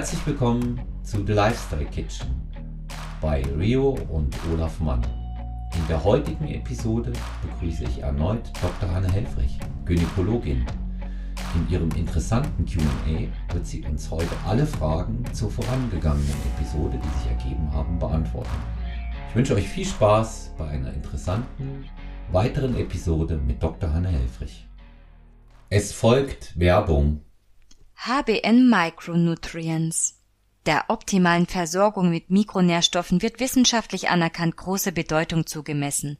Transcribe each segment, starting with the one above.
Herzlich willkommen zu The Lifestyle Kitchen bei Rio und Olaf Mann. In der heutigen Episode begrüße ich erneut Dr. Hanne Helfrich, Gynäkologin. In ihrem interessanten QA wird sie uns heute alle Fragen zur vorangegangenen Episode, die sich ergeben haben, beantworten. Ich wünsche euch viel Spaß bei einer interessanten weiteren Episode mit Dr. Hanne Helfrich. Es folgt Werbung. HBN Micronutrients. Der optimalen Versorgung mit Mikronährstoffen wird wissenschaftlich anerkannt große Bedeutung zugemessen.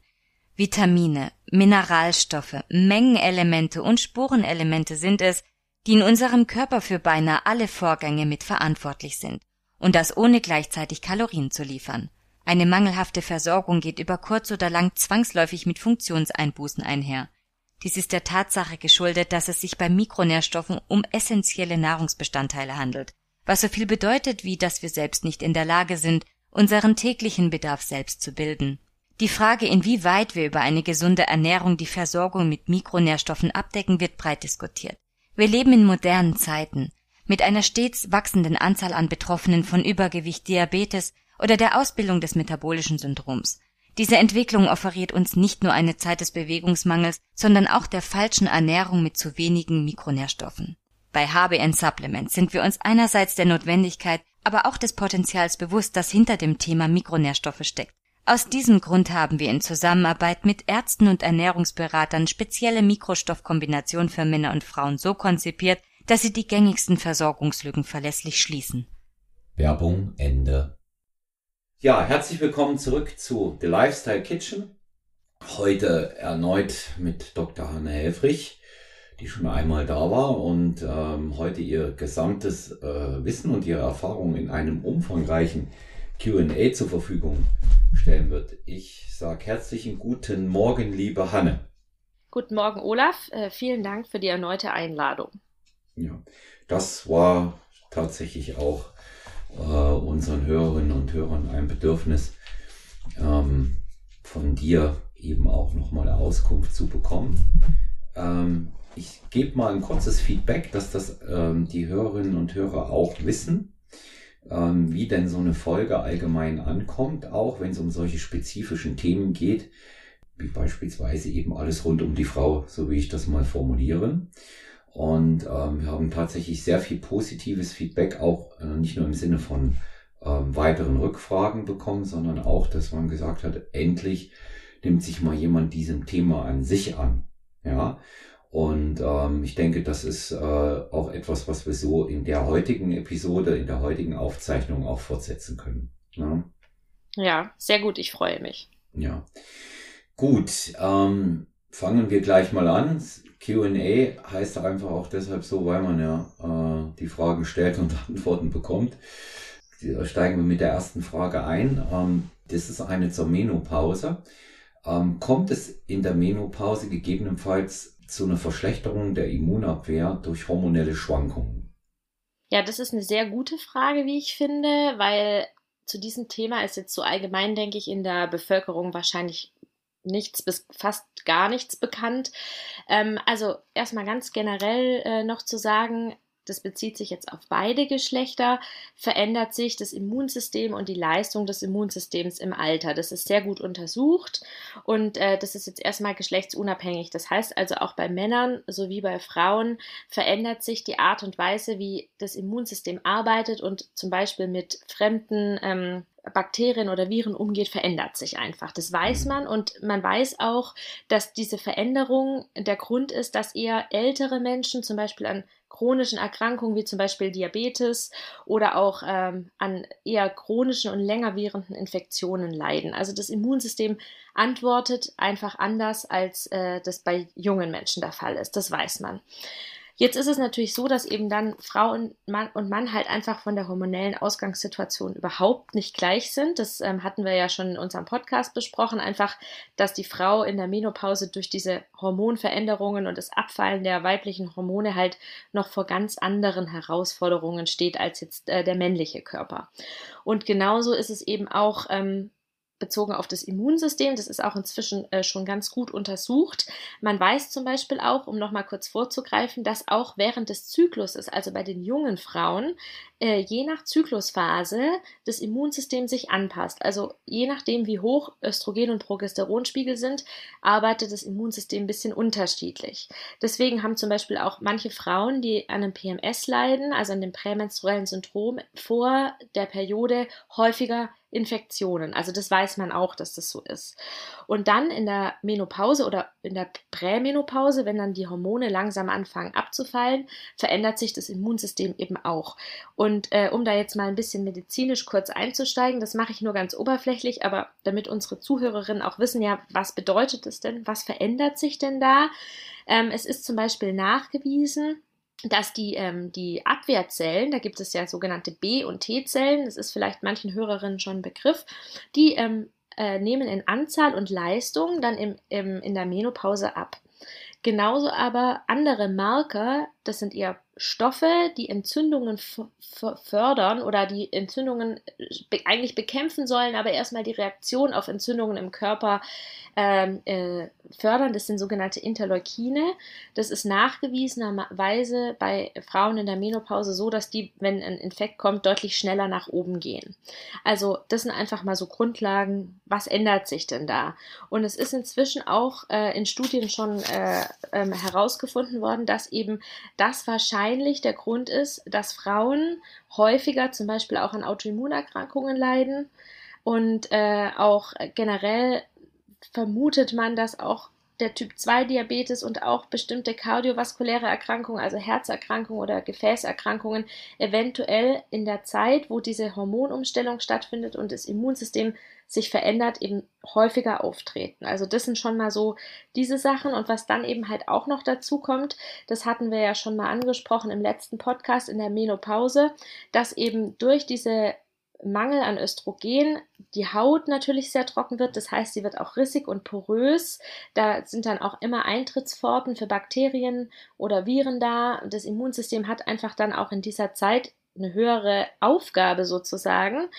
Vitamine, Mineralstoffe, Mengenelemente und Spurenelemente sind es, die in unserem Körper für beinahe alle Vorgänge mit verantwortlich sind, und das ohne gleichzeitig Kalorien zu liefern. Eine mangelhafte Versorgung geht über kurz oder lang zwangsläufig mit Funktionseinbußen einher. Dies ist der Tatsache geschuldet, dass es sich bei Mikronährstoffen um essentielle Nahrungsbestandteile handelt, was so viel bedeutet wie, dass wir selbst nicht in der Lage sind, unseren täglichen Bedarf selbst zu bilden. Die Frage, inwieweit wir über eine gesunde Ernährung die Versorgung mit Mikronährstoffen abdecken, wird breit diskutiert. Wir leben in modernen Zeiten. Mit einer stets wachsenden Anzahl an Betroffenen von Übergewicht, Diabetes oder der Ausbildung des metabolischen Syndroms. Diese Entwicklung offeriert uns nicht nur eine Zeit des Bewegungsmangels, sondern auch der falschen Ernährung mit zu wenigen Mikronährstoffen. Bei HBN Supplements sind wir uns einerseits der Notwendigkeit, aber auch des Potenzials bewusst, das hinter dem Thema Mikronährstoffe steckt. Aus diesem Grund haben wir in Zusammenarbeit mit Ärzten und Ernährungsberatern spezielle Mikrostoffkombinationen für Männer und Frauen so konzipiert, dass sie die gängigsten Versorgungslücken verlässlich schließen. Werbung Ende. Ja, herzlich willkommen zurück zu The Lifestyle Kitchen. Heute erneut mit Dr. Hanne Helfrich, die schon einmal da war und ähm, heute ihr gesamtes äh, Wissen und ihre Erfahrungen in einem umfangreichen QA zur Verfügung stellen wird. Ich sage herzlichen guten Morgen, liebe Hanne. Guten Morgen, Olaf. Äh, vielen Dank für die erneute Einladung. Ja, das war tatsächlich auch äh, unseren Hörerinnen und Hörern ein Bedürfnis, ähm, von dir eben auch nochmal eine Auskunft zu bekommen. Ähm, ich gebe mal ein kurzes Feedback, dass das ähm, die Hörerinnen und Hörer auch wissen, ähm, wie denn so eine Folge allgemein ankommt, auch wenn es um solche spezifischen Themen geht, wie beispielsweise eben alles rund um die Frau, so wie ich das mal formuliere. Und ähm, wir haben tatsächlich sehr viel positives Feedback, auch äh, nicht nur im Sinne von ähm, weiteren Rückfragen bekommen, sondern auch, dass man gesagt hat, endlich nimmt sich mal jemand diesem Thema an sich an. Ja. Und ähm, ich denke, das ist äh, auch etwas, was wir so in der heutigen Episode, in der heutigen Aufzeichnung auch fortsetzen können. Ja, ja sehr gut, ich freue mich. Ja. Gut, ähm, fangen wir gleich mal an. QA heißt einfach auch deshalb so, weil man ja äh, die Fragen stellt und Antworten bekommt. Steigen wir mit der ersten Frage ein. Ähm, das ist eine zur Menopause. Ähm, kommt es in der Menopause gegebenenfalls zu einer Verschlechterung der Immunabwehr durch hormonelle Schwankungen? Ja, das ist eine sehr gute Frage, wie ich finde, weil zu diesem Thema ist jetzt so allgemein, denke ich, in der Bevölkerung wahrscheinlich nichts bis fast gar nichts bekannt. Ähm, also erstmal ganz generell äh, noch zu sagen, das bezieht sich jetzt auf beide Geschlechter, verändert sich das Immunsystem und die Leistung des Immunsystems im Alter. Das ist sehr gut untersucht und äh, das ist jetzt erstmal geschlechtsunabhängig. Das heißt also auch bei Männern sowie bei Frauen verändert sich die Art und Weise, wie das Immunsystem arbeitet und zum Beispiel mit fremden ähm, Bakterien oder Viren umgeht, verändert sich einfach. Das weiß man und man weiß auch, dass diese Veränderung der Grund ist, dass eher ältere Menschen zum Beispiel an chronischen Erkrankungen wie zum Beispiel Diabetes oder auch ähm, an eher chronischen und länger währenden Infektionen leiden. Also das Immunsystem antwortet einfach anders, als äh, das bei jungen Menschen der Fall ist. Das weiß man. Jetzt ist es natürlich so, dass eben dann Frau und Mann, und Mann halt einfach von der hormonellen Ausgangssituation überhaupt nicht gleich sind. Das ähm, hatten wir ja schon in unserem Podcast besprochen. Einfach, dass die Frau in der Menopause durch diese Hormonveränderungen und das Abfallen der weiblichen Hormone halt noch vor ganz anderen Herausforderungen steht als jetzt äh, der männliche Körper. Und genauso ist es eben auch ähm, bezogen auf das Immunsystem. Das ist auch inzwischen äh, schon ganz gut untersucht. Man weiß zum Beispiel auch, um nochmal kurz vorzugreifen, dass auch während des Zykluses, also bei den jungen Frauen, äh, je nach Zyklusphase das Immunsystem sich anpasst. Also je nachdem, wie hoch Östrogen- und Progesteronspiegel sind, arbeitet das Immunsystem ein bisschen unterschiedlich. Deswegen haben zum Beispiel auch manche Frauen, die an einem PMS leiden, also an dem prämenstruellen Syndrom, vor der Periode häufiger Infektionen. Also das weiß man auch, dass das so ist. Und dann in der Menopause oder in der Prämenopause, wenn dann die Hormone langsam anfangen abzufallen, verändert sich das Immunsystem eben auch. Und äh, um da jetzt mal ein bisschen medizinisch kurz einzusteigen, das mache ich nur ganz oberflächlich, aber damit unsere Zuhörerinnen auch wissen, ja, was bedeutet es denn? Was verändert sich denn da? Ähm, es ist zum Beispiel nachgewiesen, dass die, ähm, die Abwehrzellen, da gibt es ja sogenannte B- und T-Zellen, das ist vielleicht manchen Hörerinnen schon ein Begriff, die ähm, äh, nehmen in Anzahl und Leistung dann im, im, in der Menopause ab. Genauso aber andere Marker, das sind eher Stoffe, die Entzündungen fördern oder die Entzündungen äh, eigentlich bekämpfen sollen, aber erstmal die Reaktion auf Entzündungen im Körper ähm, äh, fördern. Das sind sogenannte Interleukine. Das ist nachgewiesenerweise bei Frauen in der Menopause so, dass die, wenn ein Infekt kommt, deutlich schneller nach oben gehen. Also das sind einfach mal so Grundlagen. Was ändert sich denn da? Und es ist inzwischen auch äh, in Studien schon äh, ähm, herausgefunden worden, dass eben das wahrscheinlich der Grund ist, dass Frauen häufiger zum Beispiel auch an Autoimmunerkrankungen leiden und äh, auch generell vermutet man, dass auch der Typ 2 Diabetes und auch bestimmte kardiovaskuläre Erkrankungen, also Herzerkrankungen oder Gefäßerkrankungen, eventuell in der Zeit, wo diese Hormonumstellung stattfindet und das Immunsystem sich verändert, eben häufiger auftreten. Also das sind schon mal so diese Sachen und was dann eben halt auch noch dazu kommt, das hatten wir ja schon mal angesprochen im letzten Podcast in der Menopause, dass eben durch diese Mangel an Östrogen die Haut natürlich sehr trocken wird. Das heißt, sie wird auch rissig und porös. Da sind dann auch immer Eintrittspforten für Bakterien oder Viren da. Das Immunsystem hat einfach dann auch in dieser Zeit eine höhere Aufgabe sozusagen.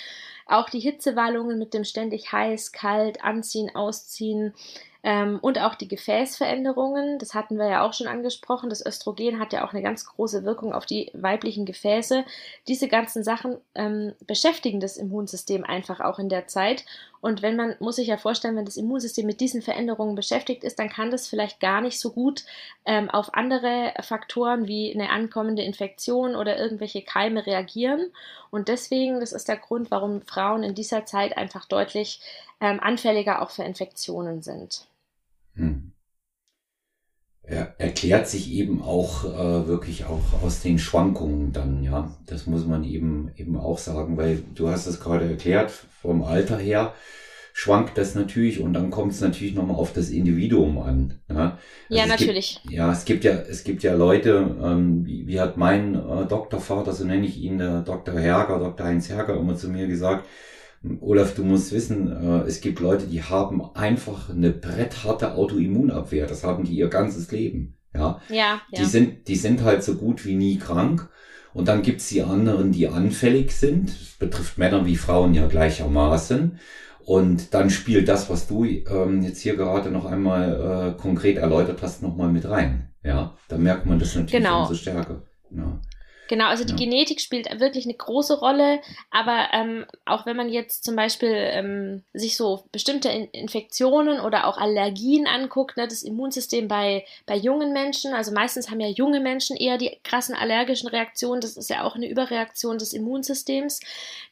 Auch die Hitzewallungen mit dem ständig heiß, kalt, anziehen, ausziehen, ähm, und auch die Gefäßveränderungen, das hatten wir ja auch schon angesprochen. Das Östrogen hat ja auch eine ganz große Wirkung auf die weiblichen Gefäße. Diese ganzen Sachen ähm, beschäftigen das Immunsystem einfach auch in der Zeit. Und wenn man, muss sich ja vorstellen, wenn das Immunsystem mit diesen Veränderungen beschäftigt ist, dann kann das vielleicht gar nicht so gut ähm, auf andere Faktoren wie eine ankommende Infektion oder irgendwelche Keime reagieren. Und deswegen, das ist der Grund, warum Frauen in dieser Zeit einfach deutlich ähm, anfälliger auch für Infektionen sind. Hm. Er erklärt sich eben auch äh, wirklich auch aus den Schwankungen dann, ja. Das muss man eben eben auch sagen, weil du hast es gerade erklärt, vom Alter her schwankt das natürlich und dann kommt es natürlich nochmal auf das Individuum an. Ja, also ja natürlich. Gibt, ja, es gibt ja, es gibt ja Leute, ähm, wie, wie hat mein äh, Doktorvater, so nenne ich ihn, der Dr. Herger, Dr. Heinz Herger, immer zu mir gesagt, Olaf, du musst wissen, äh, es gibt Leute, die haben einfach eine brettharte Autoimmunabwehr. Das haben die ihr ganzes Leben. Ja. Ja. Die ja. sind, die sind halt so gut wie nie krank. Und dann gibt's die anderen, die anfällig sind. Das betrifft Männer wie Frauen ja gleichermaßen. Und dann spielt das, was du ähm, jetzt hier gerade noch einmal äh, konkret erläutert hast, nochmal mit rein. Ja, da merkt man das natürlich genau. umso stärker. Ja. Genau, also die ja. Genetik spielt wirklich eine große Rolle, aber ähm, auch wenn man jetzt zum Beispiel ähm, sich so bestimmte In Infektionen oder auch Allergien anguckt, ne, das Immunsystem bei, bei jungen Menschen, also meistens haben ja junge Menschen eher die krassen allergischen Reaktionen, das ist ja auch eine Überreaktion des Immunsystems,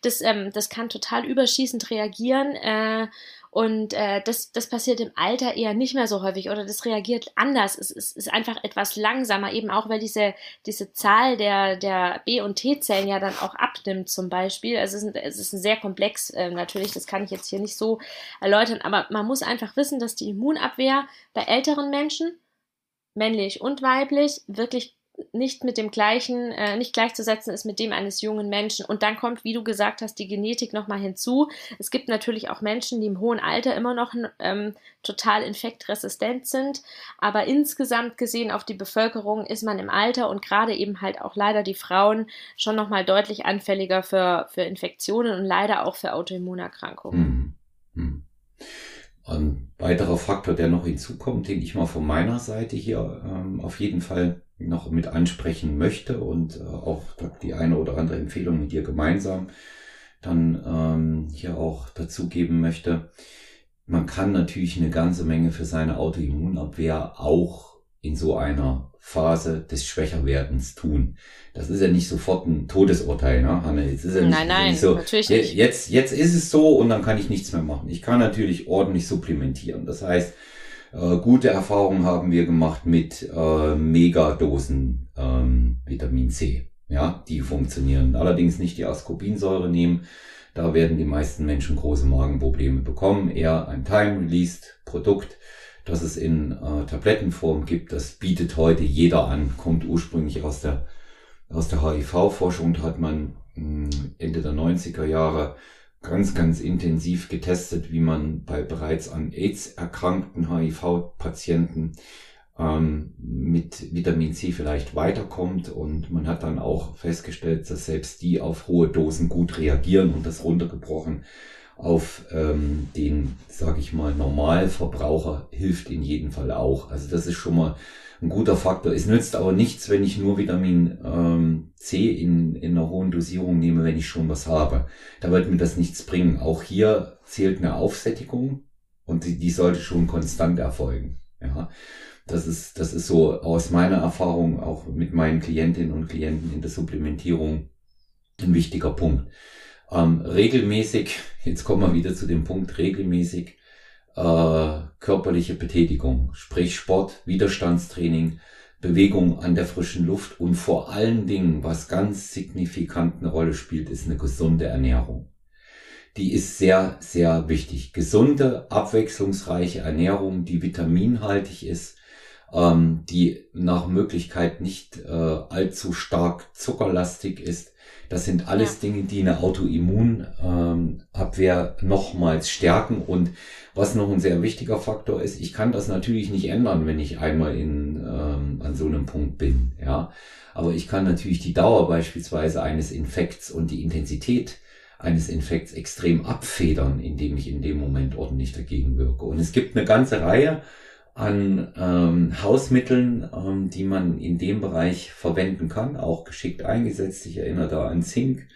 das, ähm, das kann total überschießend reagieren. Äh, und äh, das, das passiert im Alter eher nicht mehr so häufig oder das reagiert anders. Es, es ist einfach etwas langsamer, eben auch weil diese, diese Zahl der, der B- und T-Zellen ja dann auch abnimmt zum Beispiel. Also es ist, es ist sehr komplex äh, natürlich, das kann ich jetzt hier nicht so erläutern, aber man muss einfach wissen, dass die Immunabwehr bei älteren Menschen, männlich und weiblich, wirklich nicht mit dem gleichen, äh, nicht gleichzusetzen ist mit dem eines jungen Menschen. Und dann kommt, wie du gesagt hast, die Genetik nochmal hinzu. Es gibt natürlich auch Menschen, die im hohen Alter immer noch ähm, total infektresistent sind. Aber insgesamt gesehen auf die Bevölkerung ist man im Alter und gerade eben halt auch leider die Frauen schon nochmal deutlich anfälliger für, für Infektionen und leider auch für Autoimmunerkrankungen. Hm. Hm. Ein weiterer Faktor, der noch hinzukommt, den ich mal von meiner Seite hier ähm, auf jeden Fall noch mit ansprechen möchte und äh, auch die eine oder andere Empfehlung mit dir gemeinsam dann ähm, hier auch dazugeben möchte. Man kann natürlich eine ganze Menge für seine Autoimmunabwehr auch in so einer Phase des Schwächerwerdens tun. Das ist ja nicht sofort ein Todesurteil, ne, Hanne? Jetzt ist ja nicht, nein, nein, nicht so, natürlich nicht. Jetzt, jetzt ist es so und dann kann ich nichts mehr machen. Ich kann natürlich ordentlich supplementieren. Das heißt, äh, gute Erfahrungen haben wir gemacht mit äh, Megadosen ähm, Vitamin C. Ja, die funktionieren. Allerdings nicht die Ascorbinsäure nehmen. Da werden die meisten Menschen große Magenprobleme bekommen. Eher ein Time-Released Produkt, das es in äh, Tablettenform gibt. Das bietet heute jeder an. Kommt ursprünglich aus der, aus der HIV-Forschung. Da hat man mh, hm, Ende der 90er Jahre ganz, ganz intensiv getestet, wie man bei bereits an AIDS erkrankten HIV-Patienten ähm, mit Vitamin C vielleicht weiterkommt. Und man hat dann auch festgestellt, dass selbst die auf hohe Dosen gut reagieren und das runtergebrochen auf ähm, den, sage ich mal, Normalverbraucher hilft in jedem Fall auch. Also das ist schon mal ein guter Faktor. Es nützt aber nichts, wenn ich nur Vitamin ähm, C in, in einer hohen Dosierung nehme, wenn ich schon was habe. Da wird mir das nichts bringen. Auch hier zählt eine Aufsättigung und die, die sollte schon konstant erfolgen. Ja. Das ist, das ist so aus meiner Erfahrung auch mit meinen Klientinnen und Klienten in der Supplementierung ein wichtiger Punkt. Ähm, regelmäßig, jetzt kommen wir wieder zu dem Punkt, regelmäßig äh, körperliche Betätigung, sprich Sport, Widerstandstraining, Bewegung an der frischen Luft und vor allen Dingen, was ganz signifikant eine Rolle spielt, ist eine gesunde Ernährung. Die ist sehr, sehr wichtig. Gesunde, abwechslungsreiche Ernährung, die vitaminhaltig ist, ähm, die nach Möglichkeit nicht äh, allzu stark zuckerlastig ist, das sind alles ja. Dinge, die eine Autoimmunabwehr ähm, nochmals stärken. Und was noch ein sehr wichtiger Faktor ist, ich kann das natürlich nicht ändern, wenn ich einmal in, ähm, an so einem Punkt bin. Ja, aber ich kann natürlich die Dauer beispielsweise eines Infekts und die Intensität eines Infekts extrem abfedern, indem ich in dem Moment ordentlich dagegen wirke. Und es gibt eine ganze Reihe an ähm, Hausmitteln, ähm, die man in dem Bereich verwenden kann, auch geschickt eingesetzt. Ich erinnere da an Zink.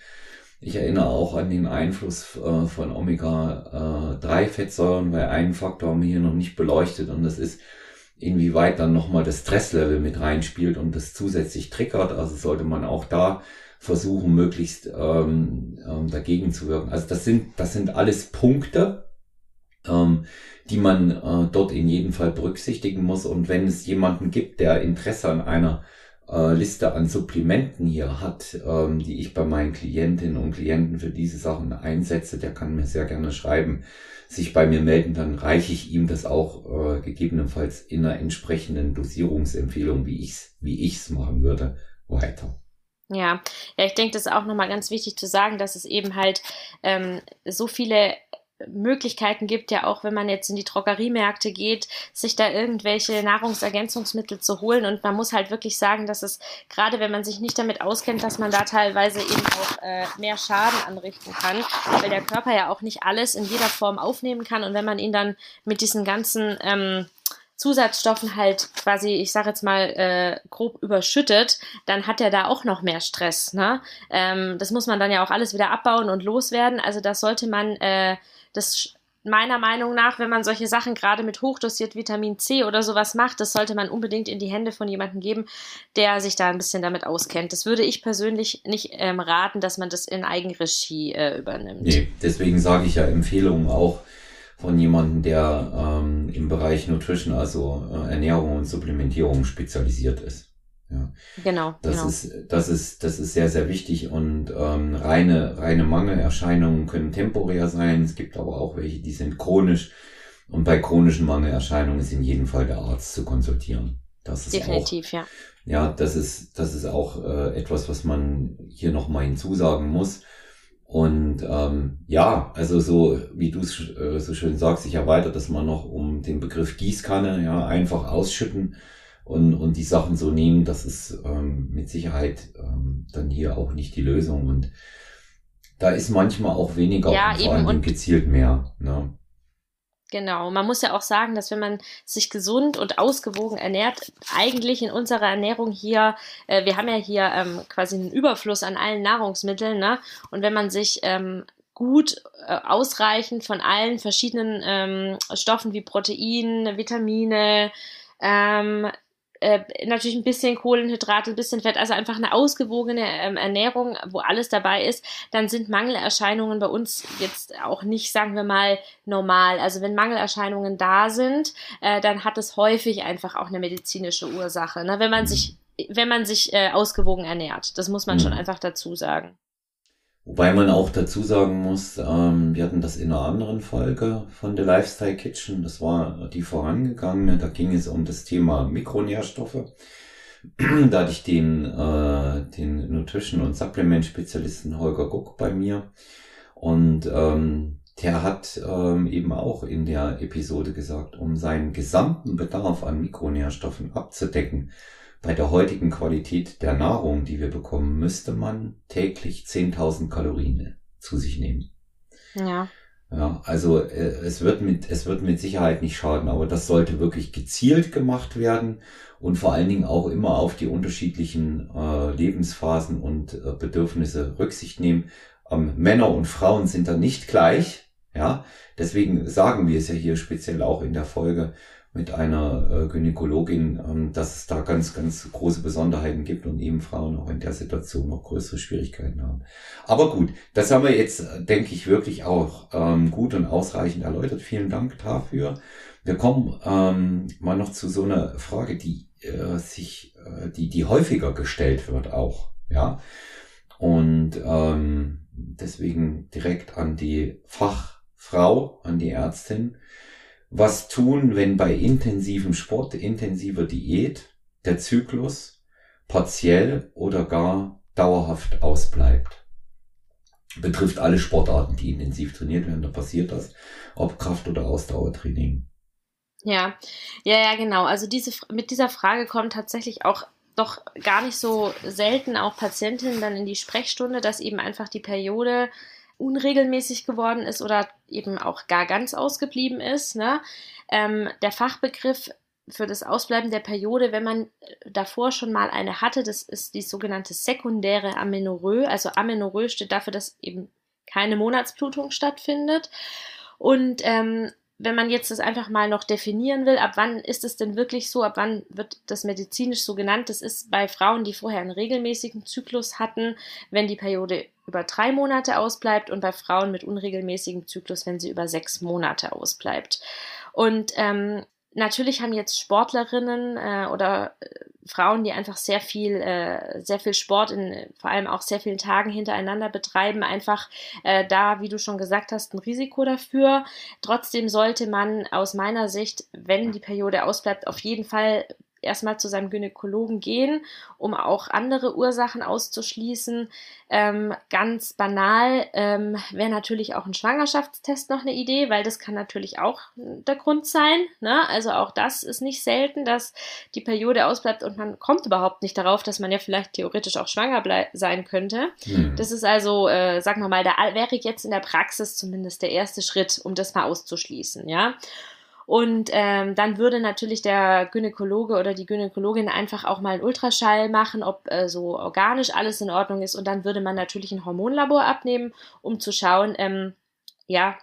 Ich erinnere auch an den Einfluss äh, von Omega-3-Fettsäuren, weil einen Faktor haben wir hier noch nicht beleuchtet und das ist, inwieweit dann nochmal das Stresslevel mit reinspielt und das zusätzlich triggert. Also sollte man auch da versuchen, möglichst ähm, ähm, dagegen zu wirken. Also das sind, das sind alles Punkte, ähm, die man äh, dort in jedem Fall berücksichtigen muss. Und wenn es jemanden gibt, der Interesse an einer äh, Liste an Supplementen hier hat, ähm, die ich bei meinen Klientinnen und Klienten für diese Sachen einsetze, der kann mir sehr gerne schreiben, sich bei mir melden, dann reiche ich ihm das auch äh, gegebenenfalls in einer entsprechenden Dosierungsempfehlung, wie ich's, wie ich's machen würde, weiter. Ja, ja, ich denke, das ist auch nochmal ganz wichtig zu sagen, dass es eben halt ähm, so viele Möglichkeiten gibt, ja auch wenn man jetzt in die Drogeriemärkte geht, sich da irgendwelche Nahrungsergänzungsmittel zu holen. Und man muss halt wirklich sagen, dass es, gerade wenn man sich nicht damit auskennt, dass man da teilweise eben auch äh, mehr Schaden anrichten kann, weil der Körper ja auch nicht alles in jeder Form aufnehmen kann. Und wenn man ihn dann mit diesen ganzen ähm, Zusatzstoffen halt quasi, ich sage jetzt mal, äh, grob überschüttet, dann hat er da auch noch mehr Stress. Ne? Ähm, das muss man dann ja auch alles wieder abbauen und loswerden. Also das sollte man äh, das meiner Meinung nach, wenn man solche Sachen gerade mit hochdosiert Vitamin C oder sowas macht, das sollte man unbedingt in die Hände von jemandem geben, der sich da ein bisschen damit auskennt. Das würde ich persönlich nicht ähm, raten, dass man das in Eigenregie äh, übernimmt. Nee, deswegen sage ich ja Empfehlungen auch von jemandem, der ähm, im Bereich Nutrition, also äh, Ernährung und Supplementierung spezialisiert ist. Ja. Genau. Das genau. ist, das ist, das ist sehr, sehr wichtig und ähm, reine, reine Mangelerscheinungen können temporär sein. Es gibt aber auch welche, die sind chronisch. Und bei chronischen Mangelerscheinungen ist in jedem Fall der Arzt zu konsultieren. Das ist Definitiv, auch, ja. Ja, das ist, das ist auch äh, etwas, was man hier nochmal hinzusagen muss. Und ähm, ja, also so, wie du es äh, so schön sagst, ich erweitere das mal noch um den Begriff Gießkanne, ja, einfach ausschütten und, und die Sachen so nehmen, das ist ähm, mit Sicherheit ähm, dann hier auch nicht die Lösung. Und da ist manchmal auch weniger ja, und vor allem gezielt mehr. Ne? Genau, man muss ja auch sagen, dass wenn man sich gesund und ausgewogen ernährt, eigentlich in unserer Ernährung hier, äh, wir haben ja hier ähm, quasi einen Überfluss an allen Nahrungsmitteln, ne? Und wenn man sich ähm, gut äh, ausreichend von allen verschiedenen ähm, Stoffen wie Protein, Vitamine, ähm, äh, natürlich ein bisschen Kohlenhydrate, ein bisschen Fett, also einfach eine ausgewogene ähm, Ernährung, wo alles dabei ist, dann sind Mangelerscheinungen bei uns jetzt auch nicht, sagen wir mal, normal. Also wenn Mangelerscheinungen da sind, äh, dann hat es häufig einfach auch eine medizinische Ursache. Ne? Wenn man sich, wenn man sich äh, ausgewogen ernährt, das muss man mhm. schon einfach dazu sagen. Wobei man auch dazu sagen muss, ähm, wir hatten das in einer anderen Folge von The Lifestyle Kitchen, das war die vorangegangene, da ging es um das Thema Mikronährstoffe. da hatte ich den, äh, den Nutrition- und Supplement-Spezialisten Holger Guck bei mir. Und ähm, der hat ähm, eben auch in der Episode gesagt, um seinen gesamten Bedarf an Mikronährstoffen abzudecken, bei der heutigen Qualität der Nahrung, die wir bekommen, müsste man täglich 10.000 Kalorien zu sich nehmen. Ja. Ja, also äh, es wird mit es wird mit Sicherheit nicht schaden, aber das sollte wirklich gezielt gemacht werden und vor allen Dingen auch immer auf die unterschiedlichen äh, Lebensphasen und äh, Bedürfnisse Rücksicht nehmen. Ähm, Männer und Frauen sind da nicht gleich, ja. Deswegen sagen wir es ja hier speziell auch in der Folge mit einer äh, Gynäkologin, ähm, dass es da ganz, ganz große Besonderheiten gibt und eben Frauen auch in der Situation noch größere Schwierigkeiten haben. Aber gut, das haben wir jetzt, denke ich, wirklich auch ähm, gut und ausreichend erläutert. Vielen Dank dafür. Wir kommen ähm, mal noch zu so einer Frage, die äh, sich, äh, die, die häufiger gestellt wird auch, ja. Und ähm, deswegen direkt an die Fachfrau, an die Ärztin was tun, wenn bei intensivem Sport, intensiver Diät der Zyklus partiell oder gar dauerhaft ausbleibt. Betrifft alle Sportarten, die intensiv trainiert werden, da passiert das, ob Kraft- oder Ausdauertraining. Ja, ja, ja, genau. Also diese, mit dieser Frage kommen tatsächlich auch doch gar nicht so selten auch Patientinnen dann in die Sprechstunde, dass eben einfach die Periode unregelmäßig geworden ist oder eben auch gar ganz ausgeblieben ist. Ne? Ähm, der Fachbegriff für das Ausbleiben der Periode, wenn man davor schon mal eine hatte, das ist die sogenannte sekundäre Amenorrhoe. Also Amenorrhoe steht dafür, dass eben keine Monatsblutung stattfindet. Und ähm, wenn man jetzt das einfach mal noch definieren will, ab wann ist es denn wirklich so, ab wann wird das medizinisch so genannt? Das ist bei Frauen, die vorher einen regelmäßigen Zyklus hatten, wenn die Periode über drei Monate ausbleibt und bei Frauen mit unregelmäßigem Zyklus, wenn sie über sechs Monate ausbleibt. Und ähm, natürlich haben jetzt Sportlerinnen äh, oder äh, Frauen, die einfach sehr viel, äh, sehr viel Sport in vor allem auch sehr vielen Tagen hintereinander betreiben, einfach äh, da, wie du schon gesagt hast, ein Risiko dafür. Trotzdem sollte man aus meiner Sicht, wenn die Periode ausbleibt, auf jeden Fall erstmal zu seinem Gynäkologen gehen, um auch andere Ursachen auszuschließen. Ähm, ganz banal ähm, wäre natürlich auch ein Schwangerschaftstest noch eine Idee, weil das kann natürlich auch der Grund sein. Ne? Also auch das ist nicht selten, dass die Periode ausbleibt und man kommt überhaupt nicht darauf, dass man ja vielleicht theoretisch auch schwanger sein könnte. Mhm. Das ist also, äh, sagen wir mal, da wäre jetzt in der Praxis zumindest der erste Schritt, um das mal auszuschließen. Ja. Und ähm, dann würde natürlich der Gynäkologe oder die Gynäkologin einfach auch mal einen Ultraschall machen, ob äh, so organisch alles in Ordnung ist. Und dann würde man natürlich ein Hormonlabor abnehmen, um zu schauen, ähm, ja,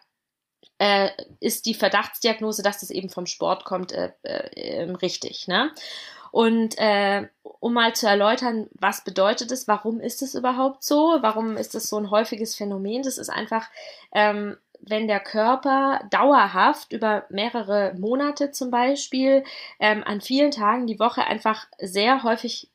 äh, ist die Verdachtsdiagnose, dass das eben vom Sport kommt, äh, äh, richtig. Ne? Und äh, um mal zu erläutern, was bedeutet es, warum ist es überhaupt so, warum ist es so ein häufiges Phänomen, das ist einfach ähm, wenn der Körper dauerhaft über mehrere Monate zum Beispiel ähm, an vielen Tagen die Woche einfach sehr häufig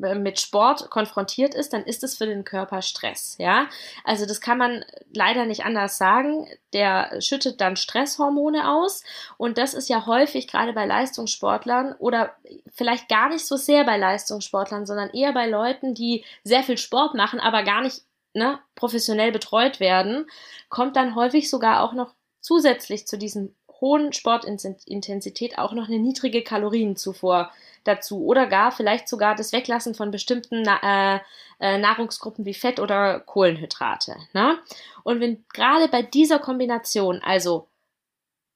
äh, mit Sport konfrontiert ist, dann ist es für den Körper Stress, ja. Also das kann man leider nicht anders sagen. Der schüttet dann Stresshormone aus und das ist ja häufig gerade bei Leistungssportlern oder vielleicht gar nicht so sehr bei Leistungssportlern, sondern eher bei Leuten, die sehr viel Sport machen, aber gar nicht ne, professionell betreut werden, kommt dann häufig sogar auch noch zusätzlich zu diesem hohen Sportintensität auch noch eine niedrige Kalorienzufuhr dazu oder gar vielleicht sogar das Weglassen von bestimmten äh, äh, Nahrungsgruppen wie Fett oder Kohlenhydrate. Ne? Und wenn gerade bei dieser Kombination, also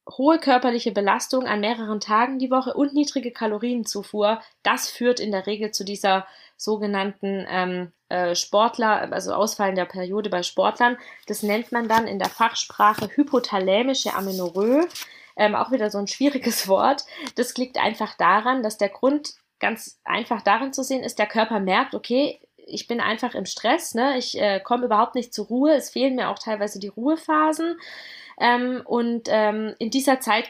hohe körperliche Belastung an mehreren Tagen die Woche und niedrige Kalorienzufuhr, das führt in der Regel zu dieser sogenannten ähm, äh, Sportler, also Ausfallen der Periode bei Sportlern. Das nennt man dann in der Fachsprache hypothalämische Amenorrhoe. Ähm, auch wieder so ein schwieriges Wort. Das liegt einfach daran, dass der Grund ganz einfach darin zu sehen ist, der Körper merkt, okay, ich bin einfach im Stress, ne? ich äh, komme überhaupt nicht zur Ruhe, es fehlen mir auch teilweise die Ruhephasen. Ähm, und ähm, in dieser Zeit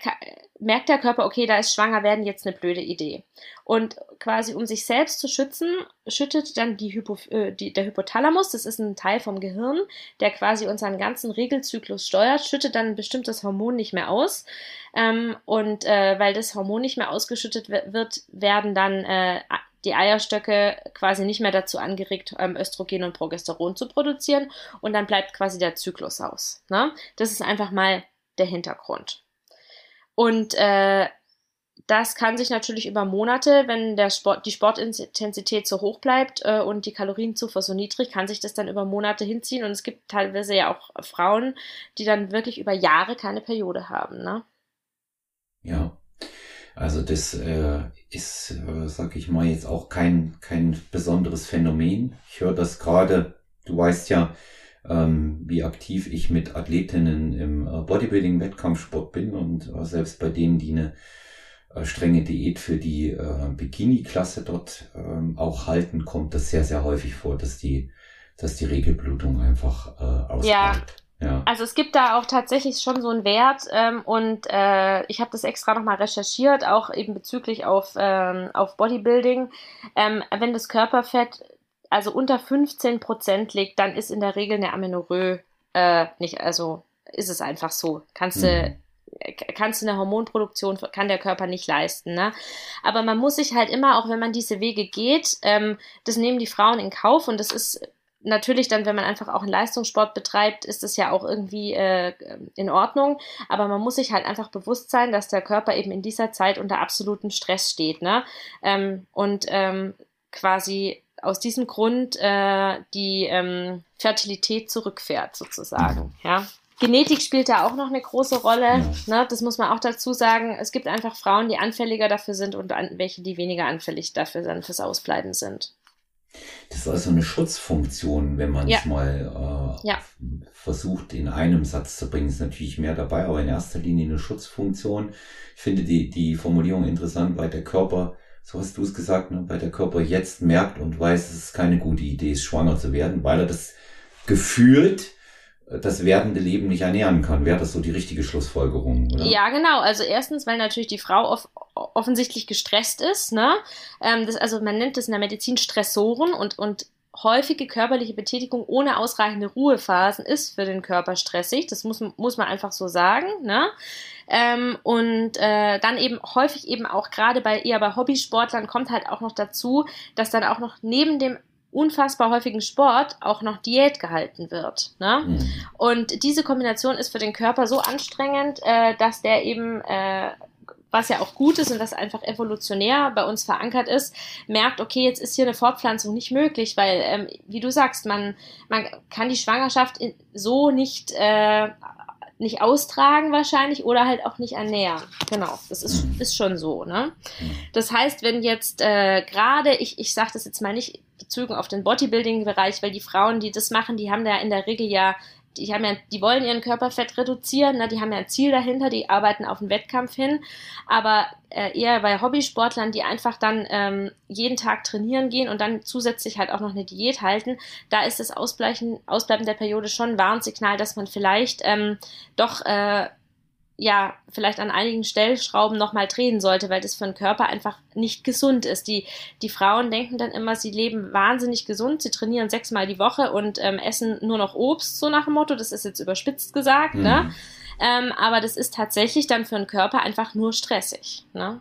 merkt der Körper, okay, da ist schwanger werden jetzt eine blöde Idee. Und quasi um sich selbst zu schützen, schüttet dann die Hypo, äh, die, der Hypothalamus, das ist ein Teil vom Gehirn, der quasi unseren ganzen Regelzyklus steuert, schüttet dann ein bestimmtes Hormon nicht mehr aus. Ähm, und äh, weil das Hormon nicht mehr ausgeschüttet wird, werden dann äh, die Eierstöcke quasi nicht mehr dazu angeregt, ähm, Östrogen und Progesteron zu produzieren und dann bleibt quasi der Zyklus aus. Ne? Das ist einfach mal der Hintergrund. Und äh, das kann sich natürlich über Monate, wenn der Sport, die Sportintensität so hoch bleibt äh, und die Kalorienzufuhr so niedrig, kann sich das dann über Monate hinziehen. Und es gibt teilweise ja auch Frauen, die dann wirklich über Jahre keine Periode haben. Ne? Ja, also das äh, ist, äh, sag ich mal, jetzt auch kein, kein besonderes Phänomen. Ich höre das gerade, du weißt ja, ähm, wie aktiv ich mit Athletinnen im äh, Bodybuilding-Wettkampfsport bin und äh, selbst bei denen, die eine äh, strenge Diät für die äh, Bikini-Klasse dort ähm, auch halten, kommt das sehr, sehr häufig vor, dass die, dass die Regelblutung einfach äh, ausbleibt. Ja. Ja. Also es gibt da auch tatsächlich schon so einen Wert ähm, und äh, ich habe das extra nochmal recherchiert, auch eben bezüglich auf, ähm, auf Bodybuilding. Ähm, wenn das Körperfett also unter 15 Prozent liegt, dann ist in der Regel eine Amenorrhoe äh, nicht, also ist es einfach so. Kannst du mhm kannst du eine Hormonproduktion, kann der Körper nicht leisten. Ne? Aber man muss sich halt immer, auch wenn man diese Wege geht, ähm, das nehmen die Frauen in Kauf und das ist natürlich dann, wenn man einfach auch einen Leistungssport betreibt, ist es ja auch irgendwie äh, in Ordnung. Aber man muss sich halt einfach bewusst sein, dass der Körper eben in dieser Zeit unter absolutem Stress steht. Ne? Ähm, und ähm, quasi aus diesem Grund äh, die ähm, Fertilität zurückfährt, sozusagen. Ja. Genetik spielt da auch noch eine große Rolle. Ne? Das muss man auch dazu sagen. Es gibt einfach Frauen, die anfälliger dafür sind und welche, die weniger anfällig dafür dann fürs Ausbleiben sind. Das ist also eine Schutzfunktion, wenn man es ja. mal äh, ja. versucht in einem Satz zu bringen. Ist natürlich mehr dabei, aber in erster Linie eine Schutzfunktion. Ich finde die, die Formulierung interessant, weil der Körper, so hast du es gesagt, ne, weil der Körper jetzt merkt und weiß, es ist keine gute Idee schwanger zu werden, weil er das gefühlt das werdende Leben nicht ernähren kann. Wäre das so die richtige Schlussfolgerung? Oder? Ja, genau. Also erstens, weil natürlich die Frau off offensichtlich gestresst ist. Ne? Ähm, das, also man nennt das in der Medizin Stressoren und, und häufige körperliche Betätigung ohne ausreichende Ruhephasen ist für den Körper stressig. Das muss, muss man einfach so sagen. Ne? Ähm, und äh, dann eben häufig eben auch gerade bei eher bei Hobbysportlern kommt halt auch noch dazu, dass dann auch noch neben dem unfassbar häufigen Sport auch noch Diät gehalten wird. Ne? Mhm. Und diese Kombination ist für den Körper so anstrengend, äh, dass der eben äh, was ja auch gut ist und das einfach evolutionär bei uns verankert ist, merkt, okay, jetzt ist hier eine Fortpflanzung nicht möglich, weil, ähm, wie du sagst, man, man kann die Schwangerschaft so nicht äh, nicht austragen wahrscheinlich oder halt auch nicht ernähren. Genau, das ist, mhm. ist schon so. Ne? Mhm. Das heißt, wenn jetzt äh, gerade, ich, ich sage das jetzt mal nicht bezogen auf den Bodybuilding-Bereich, weil die Frauen, die das machen, die haben da in der Regel ja die haben ja, die wollen ihren Körperfett reduzieren, ne? die haben ja ein Ziel dahinter, die arbeiten auf den Wettkampf hin. Aber äh, eher bei Hobbysportlern, die einfach dann ähm, jeden Tag trainieren gehen und dann zusätzlich halt auch noch eine Diät halten, da ist das Ausbleichen, Ausbleiben der Periode schon ein Warnsignal, dass man vielleicht ähm, doch äh, ja, vielleicht an einigen Stellschrauben nochmal drehen sollte, weil das für den Körper einfach nicht gesund ist. Die, die Frauen denken dann immer, sie leben wahnsinnig gesund, sie trainieren sechsmal die Woche und ähm, essen nur noch Obst, so nach dem Motto, das ist jetzt überspitzt gesagt, ne? mhm. ne? Ähm, aber das ist tatsächlich dann für den Körper einfach nur stressig, ne?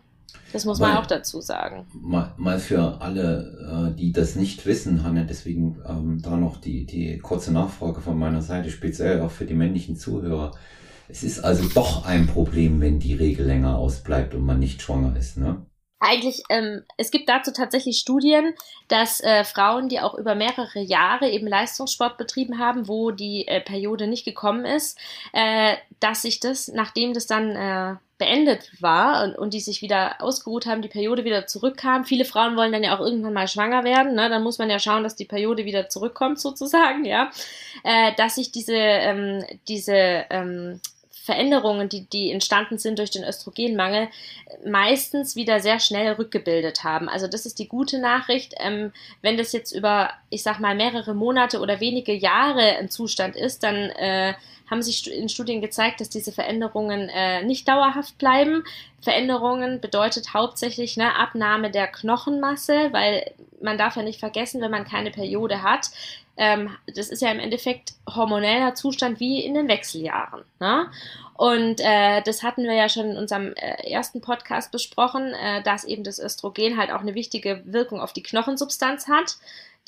Das muss man auch dazu sagen. Mal, mal für alle, äh, die das nicht wissen, Hanne, deswegen ähm, da noch die, die kurze Nachfrage von meiner Seite, speziell auch für die männlichen Zuhörer. Es ist also doch ein Problem, wenn die Regel länger ausbleibt und man nicht schwanger ist, ne? eigentlich, ähm, es gibt dazu tatsächlich Studien, dass äh, Frauen, die auch über mehrere Jahre eben Leistungssport betrieben haben, wo die äh, Periode nicht gekommen ist, äh, dass sich das, nachdem das dann äh, beendet war und, und die sich wieder ausgeruht haben, die Periode wieder zurückkam. Viele Frauen wollen dann ja auch irgendwann mal schwanger werden, ne? dann muss man ja schauen, dass die Periode wieder zurückkommt sozusagen, ja, äh, dass sich diese, ähm, diese ähm, Veränderungen, die, die entstanden sind durch den Östrogenmangel, meistens wieder sehr schnell rückgebildet haben. Also das ist die gute Nachricht. Ähm, wenn das jetzt über, ich sag mal, mehrere Monate oder wenige Jahre ein Zustand ist, dann äh, haben sich in Studien gezeigt, dass diese Veränderungen äh, nicht dauerhaft bleiben. Veränderungen bedeutet hauptsächlich eine Abnahme der Knochenmasse, weil man darf ja nicht vergessen, wenn man keine Periode hat, das ist ja im Endeffekt hormoneller Zustand wie in den Wechseljahren. Ne? Und äh, das hatten wir ja schon in unserem äh, ersten Podcast besprochen, äh, dass eben das Östrogen halt auch eine wichtige Wirkung auf die Knochensubstanz hat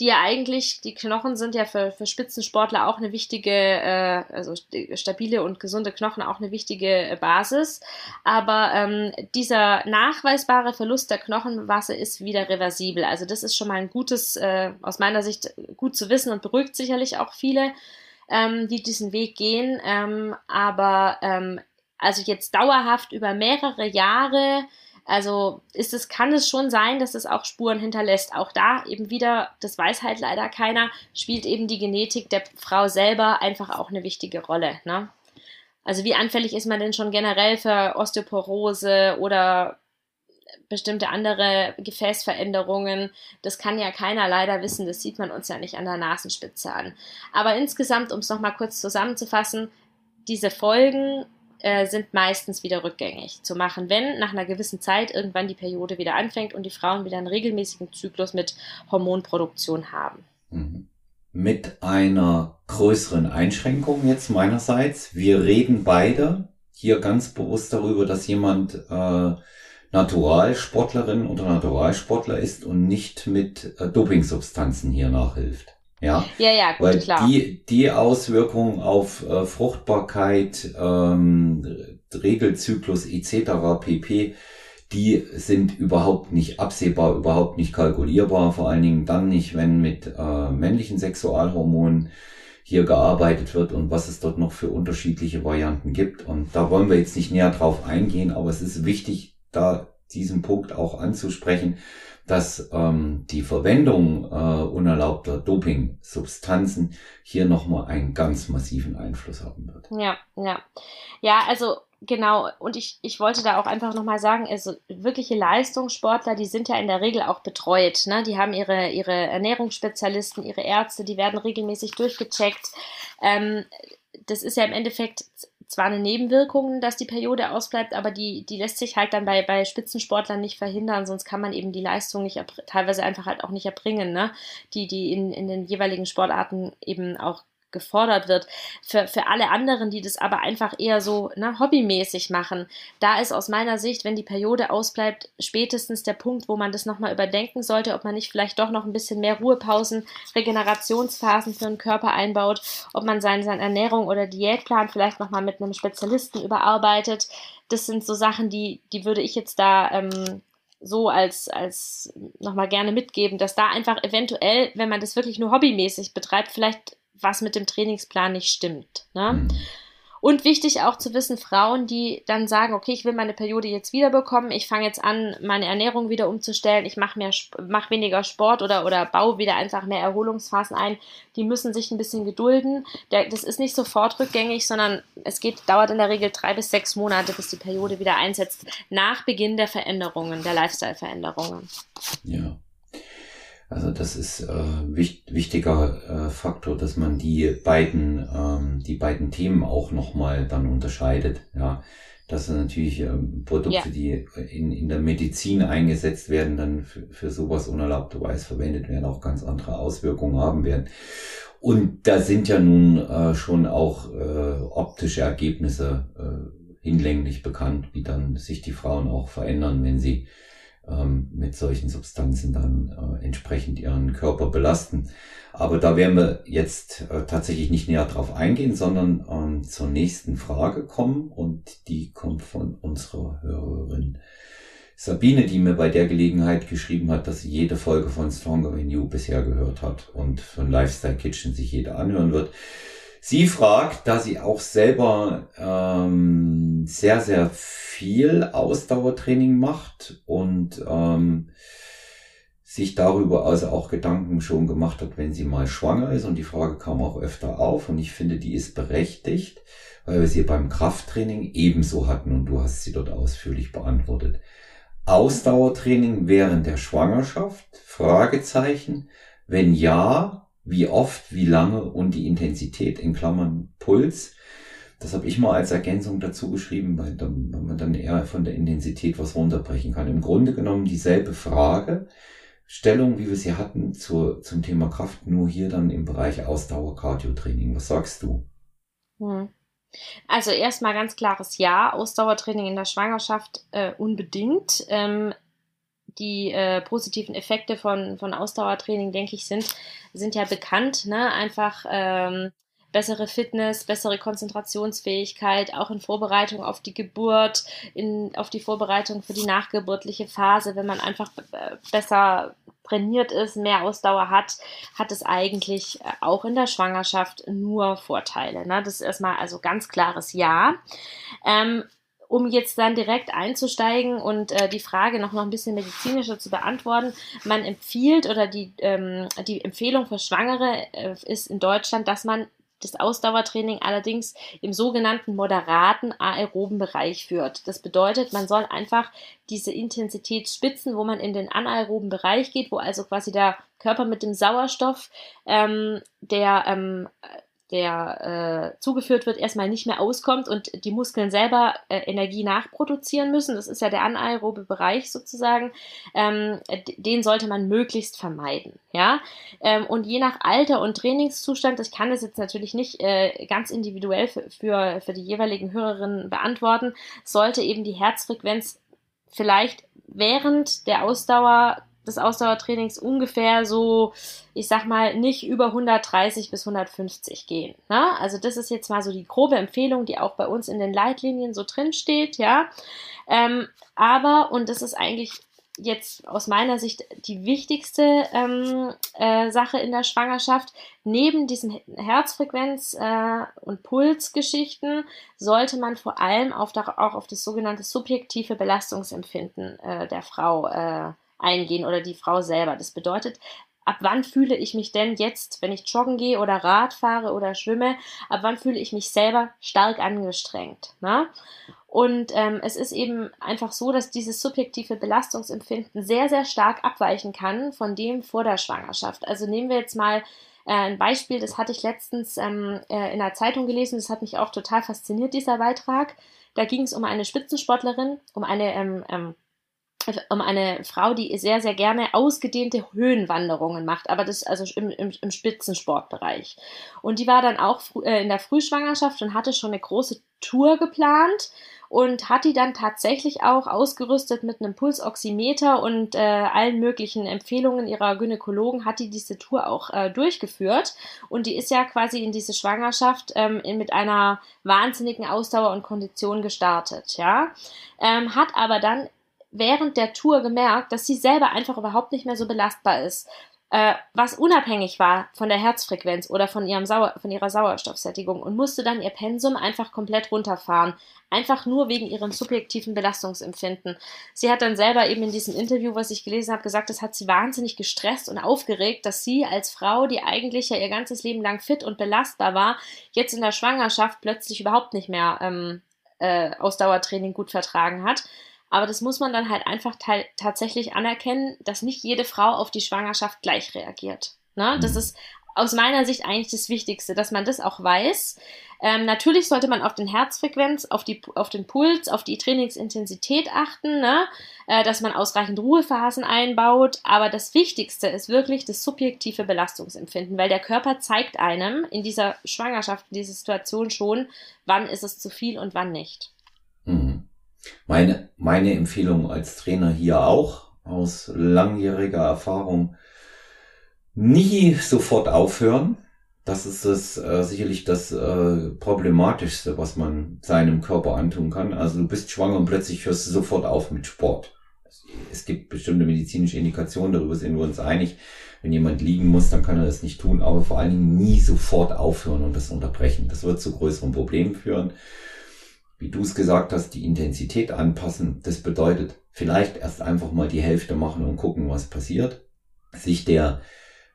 die ja eigentlich, die Knochen sind ja für, für Spitzensportler auch eine wichtige, äh, also stabile und gesunde Knochen auch eine wichtige äh, Basis. Aber ähm, dieser nachweisbare Verlust der Knochenmasse ist wieder reversibel. Also das ist schon mal ein gutes, äh, aus meiner Sicht gut zu wissen und beruhigt sicherlich auch viele, ähm, die diesen Weg gehen. Ähm, aber ähm, also jetzt dauerhaft über mehrere Jahre also ist es, kann es schon sein, dass es auch Spuren hinterlässt. Auch da eben wieder, das weiß halt leider keiner, spielt eben die Genetik der Frau selber einfach auch eine wichtige Rolle. Ne? Also wie anfällig ist man denn schon generell für Osteoporose oder bestimmte andere Gefäßveränderungen. Das kann ja keiner leider wissen, das sieht man uns ja nicht an der Nasenspitze an. Aber insgesamt, um es nochmal kurz zusammenzufassen, diese Folgen äh, sind meistens wieder rückgängig zu machen, wenn nach einer gewissen Zeit irgendwann die Periode wieder anfängt und die Frauen wieder einen regelmäßigen Zyklus mit Hormonproduktion haben. Mhm. Mit einer größeren Einschränkung jetzt meinerseits. Wir reden beide hier ganz bewusst darüber, dass jemand äh, Naturalsportlerin oder Naturalsportler ist und nicht mit äh, Dopingsubstanzen hier nachhilft. Ja, ja, ja gut, Weil klar. Die, die Auswirkungen auf äh, Fruchtbarkeit, ähm, Regelzyklus etc. pp., die sind überhaupt nicht absehbar, überhaupt nicht kalkulierbar, vor allen Dingen dann nicht, wenn mit äh, männlichen Sexualhormonen hier gearbeitet wird und was es dort noch für unterschiedliche Varianten gibt. Und da wollen wir jetzt nicht näher drauf eingehen, aber es ist wichtig, da diesen Punkt auch anzusprechen, dass ähm, die Verwendung äh, unerlaubter Dopingsubstanzen hier nochmal einen ganz massiven Einfluss haben wird. Ja, ja. Ja, also genau. Und ich, ich wollte da auch einfach nochmal sagen, also wirkliche Leistungssportler, die sind ja in der Regel auch betreut. Ne? Die haben ihre, ihre Ernährungsspezialisten, ihre Ärzte, die werden regelmäßig durchgecheckt. Ähm, das ist ja im Endeffekt zwar eine Nebenwirkung, dass die Periode ausbleibt, aber die, die lässt sich halt dann bei, bei Spitzensportlern nicht verhindern, sonst kann man eben die Leistung nicht teilweise einfach halt auch nicht erbringen, ne? Die, die in, in den jeweiligen Sportarten eben auch gefordert wird. Für, für alle anderen, die das aber einfach eher so ne, hobbymäßig machen, da ist aus meiner Sicht, wenn die Periode ausbleibt, spätestens der Punkt, wo man das nochmal überdenken sollte, ob man nicht vielleicht doch noch ein bisschen mehr Ruhepausen, Regenerationsphasen für den Körper einbaut, ob man seinen, seinen Ernährung oder Diätplan vielleicht nochmal mit einem Spezialisten überarbeitet. Das sind so Sachen, die, die würde ich jetzt da ähm, so als, als nochmal gerne mitgeben, dass da einfach eventuell, wenn man das wirklich nur hobbymäßig betreibt, vielleicht was mit dem Trainingsplan nicht stimmt. Ne? Mhm. Und wichtig auch zu wissen, Frauen, die dann sagen, okay, ich will meine Periode jetzt wiederbekommen, ich fange jetzt an, meine Ernährung wieder umzustellen, ich mache mehr, mach weniger Sport oder, oder baue wieder einfach mehr Erholungsphasen ein, die müssen sich ein bisschen gedulden. Das ist nicht sofort rückgängig, sondern es geht, dauert in der Regel drei bis sechs Monate, bis die Periode wieder einsetzt, nach Beginn der Veränderungen, der Lifestyle-Veränderungen. Ja. Also das ist äh, wichtig, wichtiger äh, Faktor, dass man die beiden, ähm, die beiden Themen auch nochmal dann unterscheidet. Ja, dass sind natürlich ähm, Produkte, ja. die in, in der Medizin eingesetzt werden, dann für, für sowas unerlaubterweise verwendet werden, auch ganz andere Auswirkungen haben werden. Und da sind ja nun äh, schon auch äh, optische Ergebnisse äh, hinlänglich bekannt, wie dann sich die Frauen auch verändern, wenn sie ähm, mit solchen Substanzen dann äh, entsprechend ihren Körper belasten. Aber da werden wir jetzt äh, tatsächlich nicht näher drauf eingehen, sondern ähm, zur nächsten Frage kommen und die kommt von unserer Hörerin Sabine, die mir bei der Gelegenheit geschrieben hat, dass sie jede Folge von Stronger Than You bisher gehört hat und von Lifestyle Kitchen sich jede anhören wird. Sie fragt, da sie auch selber ähm, sehr, sehr viel Ausdauertraining macht und ähm, sich darüber also auch Gedanken schon gemacht hat, wenn sie mal schwanger ist. Und die Frage kam auch öfter auf und ich finde, die ist berechtigt, weil wir sie beim Krafttraining ebenso hatten und du hast sie dort ausführlich beantwortet. Ausdauertraining während der Schwangerschaft? Fragezeichen. Wenn ja, wie oft, wie lange und die Intensität in Klammern Puls. Das habe ich mal als Ergänzung dazu geschrieben, weil dann, weil man dann eher von der Intensität was runterbrechen kann. Im Grunde genommen dieselbe Frage, Stellung, wie wir sie hatten zu, zum Thema Kraft, nur hier dann im Bereich Ausdauer-Cardio-Training. Was sagst du? Hm. Also erstmal ganz klares Ja, Ausdauertraining in der Schwangerschaft äh, unbedingt. Ähm, die äh, positiven Effekte von, von Ausdauertraining, denke ich, sind, sind ja bekannt. Ne? Einfach ähm, bessere Fitness, bessere Konzentrationsfähigkeit, auch in Vorbereitung auf die Geburt, in, auf die Vorbereitung für die nachgeburtliche Phase, wenn man einfach äh, besser trainiert ist, mehr Ausdauer hat, hat es eigentlich äh, auch in der Schwangerschaft nur Vorteile. Ne? Das ist erstmal also ganz klares Ja. Ähm, um jetzt dann direkt einzusteigen und äh, die Frage noch, noch ein bisschen medizinischer zu beantworten, man empfiehlt oder die, ähm, die Empfehlung für Schwangere äh, ist in Deutschland, dass man das Ausdauertraining allerdings im sogenannten moderaten aeroben Bereich führt. Das bedeutet, man soll einfach diese Intensitätsspitzen, wo man in den anaeroben Bereich geht, wo also quasi der Körper mit dem Sauerstoff, ähm, der ähm, der äh, zugeführt wird, erstmal nicht mehr auskommt und die Muskeln selber äh, Energie nachproduzieren müssen. Das ist ja der anaerobe Bereich sozusagen. Ähm, den sollte man möglichst vermeiden. Ja, ähm, und je nach Alter und Trainingszustand, ich kann das jetzt natürlich nicht äh, ganz individuell für, für, für die jeweiligen Hörerinnen beantworten, sollte eben die Herzfrequenz vielleicht während der Ausdauer des Ausdauertrainings ungefähr so, ich sag mal, nicht über 130 bis 150 gehen. Ne? Also das ist jetzt mal so die grobe Empfehlung, die auch bei uns in den Leitlinien so drin steht, ja. Ähm, aber, und das ist eigentlich jetzt aus meiner Sicht die wichtigste ähm, äh, Sache in der Schwangerschaft. Neben diesen Herzfrequenz- äh, und Pulsgeschichten sollte man vor allem auf auch auf das sogenannte subjektive Belastungsempfinden äh, der Frau äh, eingehen oder die Frau selber. Das bedeutet, ab wann fühle ich mich denn jetzt, wenn ich joggen gehe oder Rad fahre oder schwimme, ab wann fühle ich mich selber stark angestrengt. Ne? Und ähm, es ist eben einfach so, dass dieses subjektive Belastungsempfinden sehr, sehr stark abweichen kann von dem vor der Schwangerschaft. Also nehmen wir jetzt mal äh, ein Beispiel, das hatte ich letztens ähm, äh, in der Zeitung gelesen, das hat mich auch total fasziniert, dieser Beitrag. Da ging es um eine Spitzensportlerin, um eine ähm, ähm, um eine Frau, die sehr, sehr gerne ausgedehnte Höhenwanderungen macht, aber das also im, im, im Spitzensportbereich. Und die war dann auch äh, in der Frühschwangerschaft und hatte schon eine große Tour geplant und hat die dann tatsächlich auch ausgerüstet mit einem Pulsoximeter und äh, allen möglichen Empfehlungen ihrer Gynäkologen hat die diese Tour auch äh, durchgeführt und die ist ja quasi in diese Schwangerschaft ähm, in, mit einer wahnsinnigen Ausdauer und Kondition gestartet, ja, ähm, hat aber dann während der Tour gemerkt, dass sie selber einfach überhaupt nicht mehr so belastbar ist. Äh, was unabhängig war von der Herzfrequenz oder von, ihrem Sauer, von ihrer Sauerstoffsättigung und musste dann ihr Pensum einfach komplett runterfahren. Einfach nur wegen ihrem subjektiven Belastungsempfinden. Sie hat dann selber eben in diesem Interview, was ich gelesen habe, gesagt, das hat sie wahnsinnig gestresst und aufgeregt, dass sie als Frau, die eigentlich ja ihr ganzes Leben lang fit und belastbar war, jetzt in der Schwangerschaft plötzlich überhaupt nicht mehr ähm, äh, Ausdauertraining gut vertragen hat. Aber das muss man dann halt einfach tatsächlich anerkennen, dass nicht jede Frau auf die Schwangerschaft gleich reagiert. Ne? Das mhm. ist aus meiner Sicht eigentlich das Wichtigste, dass man das auch weiß. Ähm, natürlich sollte man auf den Herzfrequenz, auf, die, auf den Puls, auf die Trainingsintensität achten, ne? äh, dass man ausreichend Ruhephasen einbaut. Aber das Wichtigste ist wirklich das subjektive Belastungsempfinden, weil der Körper zeigt einem in dieser Schwangerschaft, in dieser Situation schon, wann ist es zu viel und wann nicht. Meine, meine Empfehlung als Trainer hier auch aus langjähriger Erfahrung, nie sofort aufhören. Das ist das äh, sicherlich das äh, Problematischste, was man seinem Körper antun kann. Also du bist schwanger und plötzlich hörst du sofort auf mit Sport. es gibt bestimmte medizinische Indikationen, darüber sind wir uns einig. Wenn jemand liegen muss, dann kann er das nicht tun, aber vor allen Dingen nie sofort aufhören und das unterbrechen. Das wird zu größeren Problemen führen. Wie du es gesagt hast, die Intensität anpassen, das bedeutet vielleicht erst einfach mal die Hälfte machen und gucken, was passiert. Sich der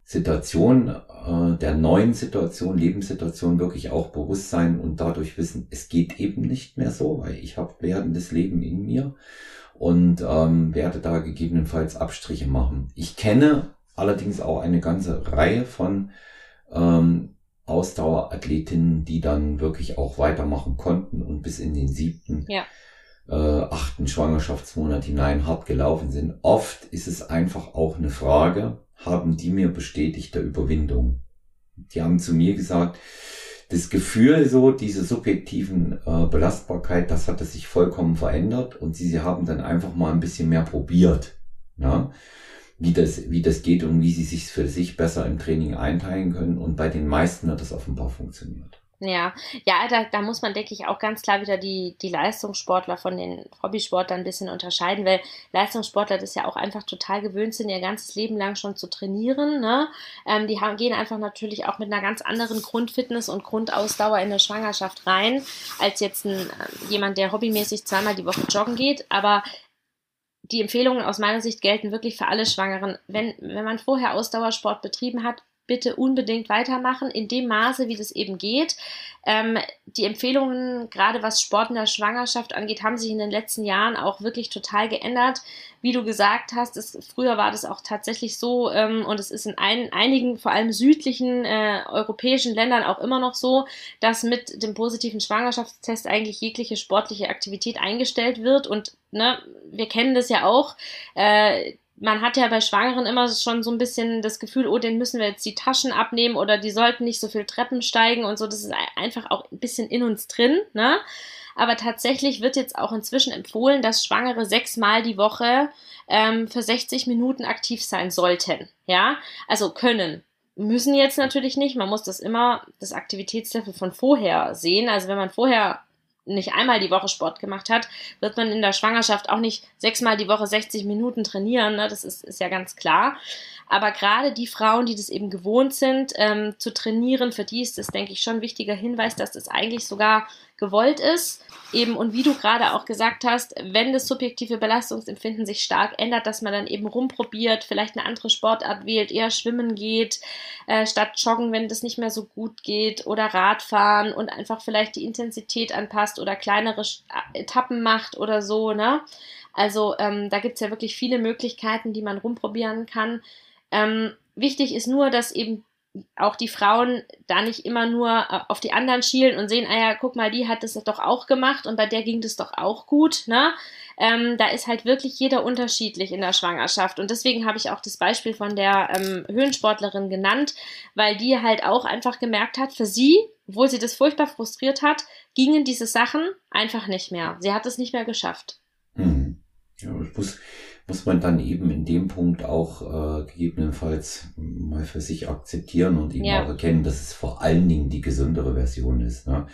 Situation, äh, der neuen Situation, Lebenssituation wirklich auch bewusst sein und dadurch wissen, es geht eben nicht mehr so, weil ich habe werdendes Leben in mir und ähm, werde da gegebenenfalls Abstriche machen. Ich kenne allerdings auch eine ganze Reihe von ähm, Ausdauerathletinnen, die dann wirklich auch weitermachen konnten und bis in den siebten, ja. äh, achten Schwangerschaftsmonat hinein hart gelaufen sind. Oft ist es einfach auch eine Frage, haben die mir bestätigte Überwindung. Die haben zu mir gesagt, das Gefühl so, diese subjektiven äh, Belastbarkeit, das hatte sich vollkommen verändert und sie, sie haben dann einfach mal ein bisschen mehr probiert, ja, wie das, wie das geht und wie sie sich für sich besser im Training einteilen können und bei den meisten hat das offenbar funktioniert. Ja, ja, da, da muss man, denke ich, auch ganz klar wieder die, die Leistungssportler von den Hobbysportlern ein bisschen unterscheiden, weil Leistungssportler das ja auch einfach total gewöhnt sind, ihr ganzes Leben lang schon zu trainieren. Ne? Ähm, die haben, gehen einfach natürlich auch mit einer ganz anderen Grundfitness und Grundausdauer in eine Schwangerschaft rein, als jetzt ein, äh, jemand, der hobbymäßig zweimal die Woche joggen geht. Aber die Empfehlungen aus meiner Sicht gelten wirklich für alle Schwangeren. Wenn, wenn man vorher Ausdauersport betrieben hat, bitte unbedingt weitermachen, in dem Maße, wie das eben geht. Ähm, die Empfehlungen, gerade was Sport in der Schwangerschaft angeht, haben sich in den letzten Jahren auch wirklich total geändert. Wie du gesagt hast, es, früher war das auch tatsächlich so ähm, und es ist in ein, einigen, vor allem südlichen äh, europäischen Ländern auch immer noch so, dass mit dem positiven Schwangerschaftstest eigentlich jegliche sportliche Aktivität eingestellt wird und ne, wir kennen das ja auch. Äh, man hat ja bei Schwangeren immer schon so ein bisschen das Gefühl, oh, den müssen wir jetzt die Taschen abnehmen oder die sollten nicht so viel Treppen steigen und so. Das ist einfach auch ein bisschen in uns drin, ne? Aber tatsächlich wird jetzt auch inzwischen empfohlen, dass Schwangere sechsmal die Woche ähm, für 60 Minuten aktiv sein sollten. Ja, also können. Müssen jetzt natürlich nicht. Man muss das immer, das Aktivitätslevel von vorher sehen. Also wenn man vorher nicht einmal die Woche Sport gemacht hat, wird man in der Schwangerschaft auch nicht sechsmal die Woche 60 Minuten trainieren. Ne? Das ist, ist ja ganz klar. Aber gerade die Frauen, die das eben gewohnt sind, ähm, zu trainieren, für die ist das, denke ich, schon ein wichtiger Hinweis, dass das eigentlich sogar gewollt ist. Eben, und wie du gerade auch gesagt hast, wenn das subjektive Belastungsempfinden sich stark ändert, dass man dann eben rumprobiert, vielleicht eine andere Sportart wählt, eher schwimmen geht, äh, statt joggen, wenn das nicht mehr so gut geht, oder Radfahren und einfach vielleicht die Intensität anpasst oder kleinere Etappen macht oder so, ne? Also ähm, da gibt es ja wirklich viele Möglichkeiten, die man rumprobieren kann. Ähm, wichtig ist nur, dass eben auch die Frauen da nicht immer nur äh, auf die anderen schielen und sehen, ah ja, guck mal, die hat das doch auch gemacht und bei der ging das doch auch gut, ne? Ähm, da ist halt wirklich jeder unterschiedlich in der Schwangerschaft und deswegen habe ich auch das Beispiel von der ähm, Höhensportlerin genannt, weil die halt auch einfach gemerkt hat, für sie, obwohl sie das furchtbar frustriert hat, gingen diese Sachen einfach nicht mehr. Sie hat es nicht mehr geschafft. Hm. Ja, ich muss muss man dann eben in dem Punkt auch äh, gegebenenfalls mal für sich akzeptieren und eben ja. auch erkennen, dass es vor allen Dingen die gesündere Version ist. Ne?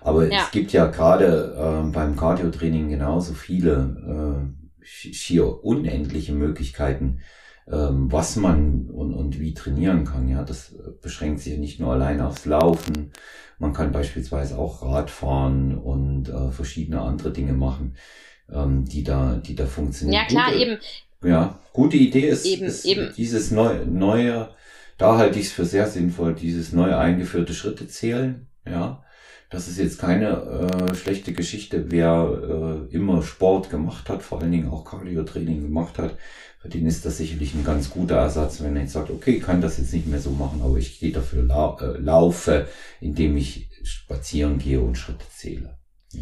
Aber ja. es gibt ja gerade äh, beim Cardio-Training genauso viele äh, schier unendliche Möglichkeiten, ähm, was man und, und wie trainieren kann. Ja, das beschränkt sich ja nicht nur allein aufs Laufen. Man kann beispielsweise auch Radfahren und äh, verschiedene andere Dinge machen ähm, die da, die da funktionieren. Ja, klar, gute, eben. Ja, gute Idee ist, eben, ist eben. dieses neue, neue, da halte ich es für sehr sinnvoll, dieses neue eingeführte Schritte zählen, ja. Das ist jetzt keine äh, schlechte Geschichte, wer äh, immer Sport gemacht hat, vor allen Dingen auch Cardio-Training gemacht hat, für den ist das sicherlich ein ganz guter Ersatz, wenn er jetzt sagt, okay, ich kann das jetzt nicht mehr so machen, aber ich gehe dafür lau äh, laufe, indem ich spazieren gehe und Schritte zähle.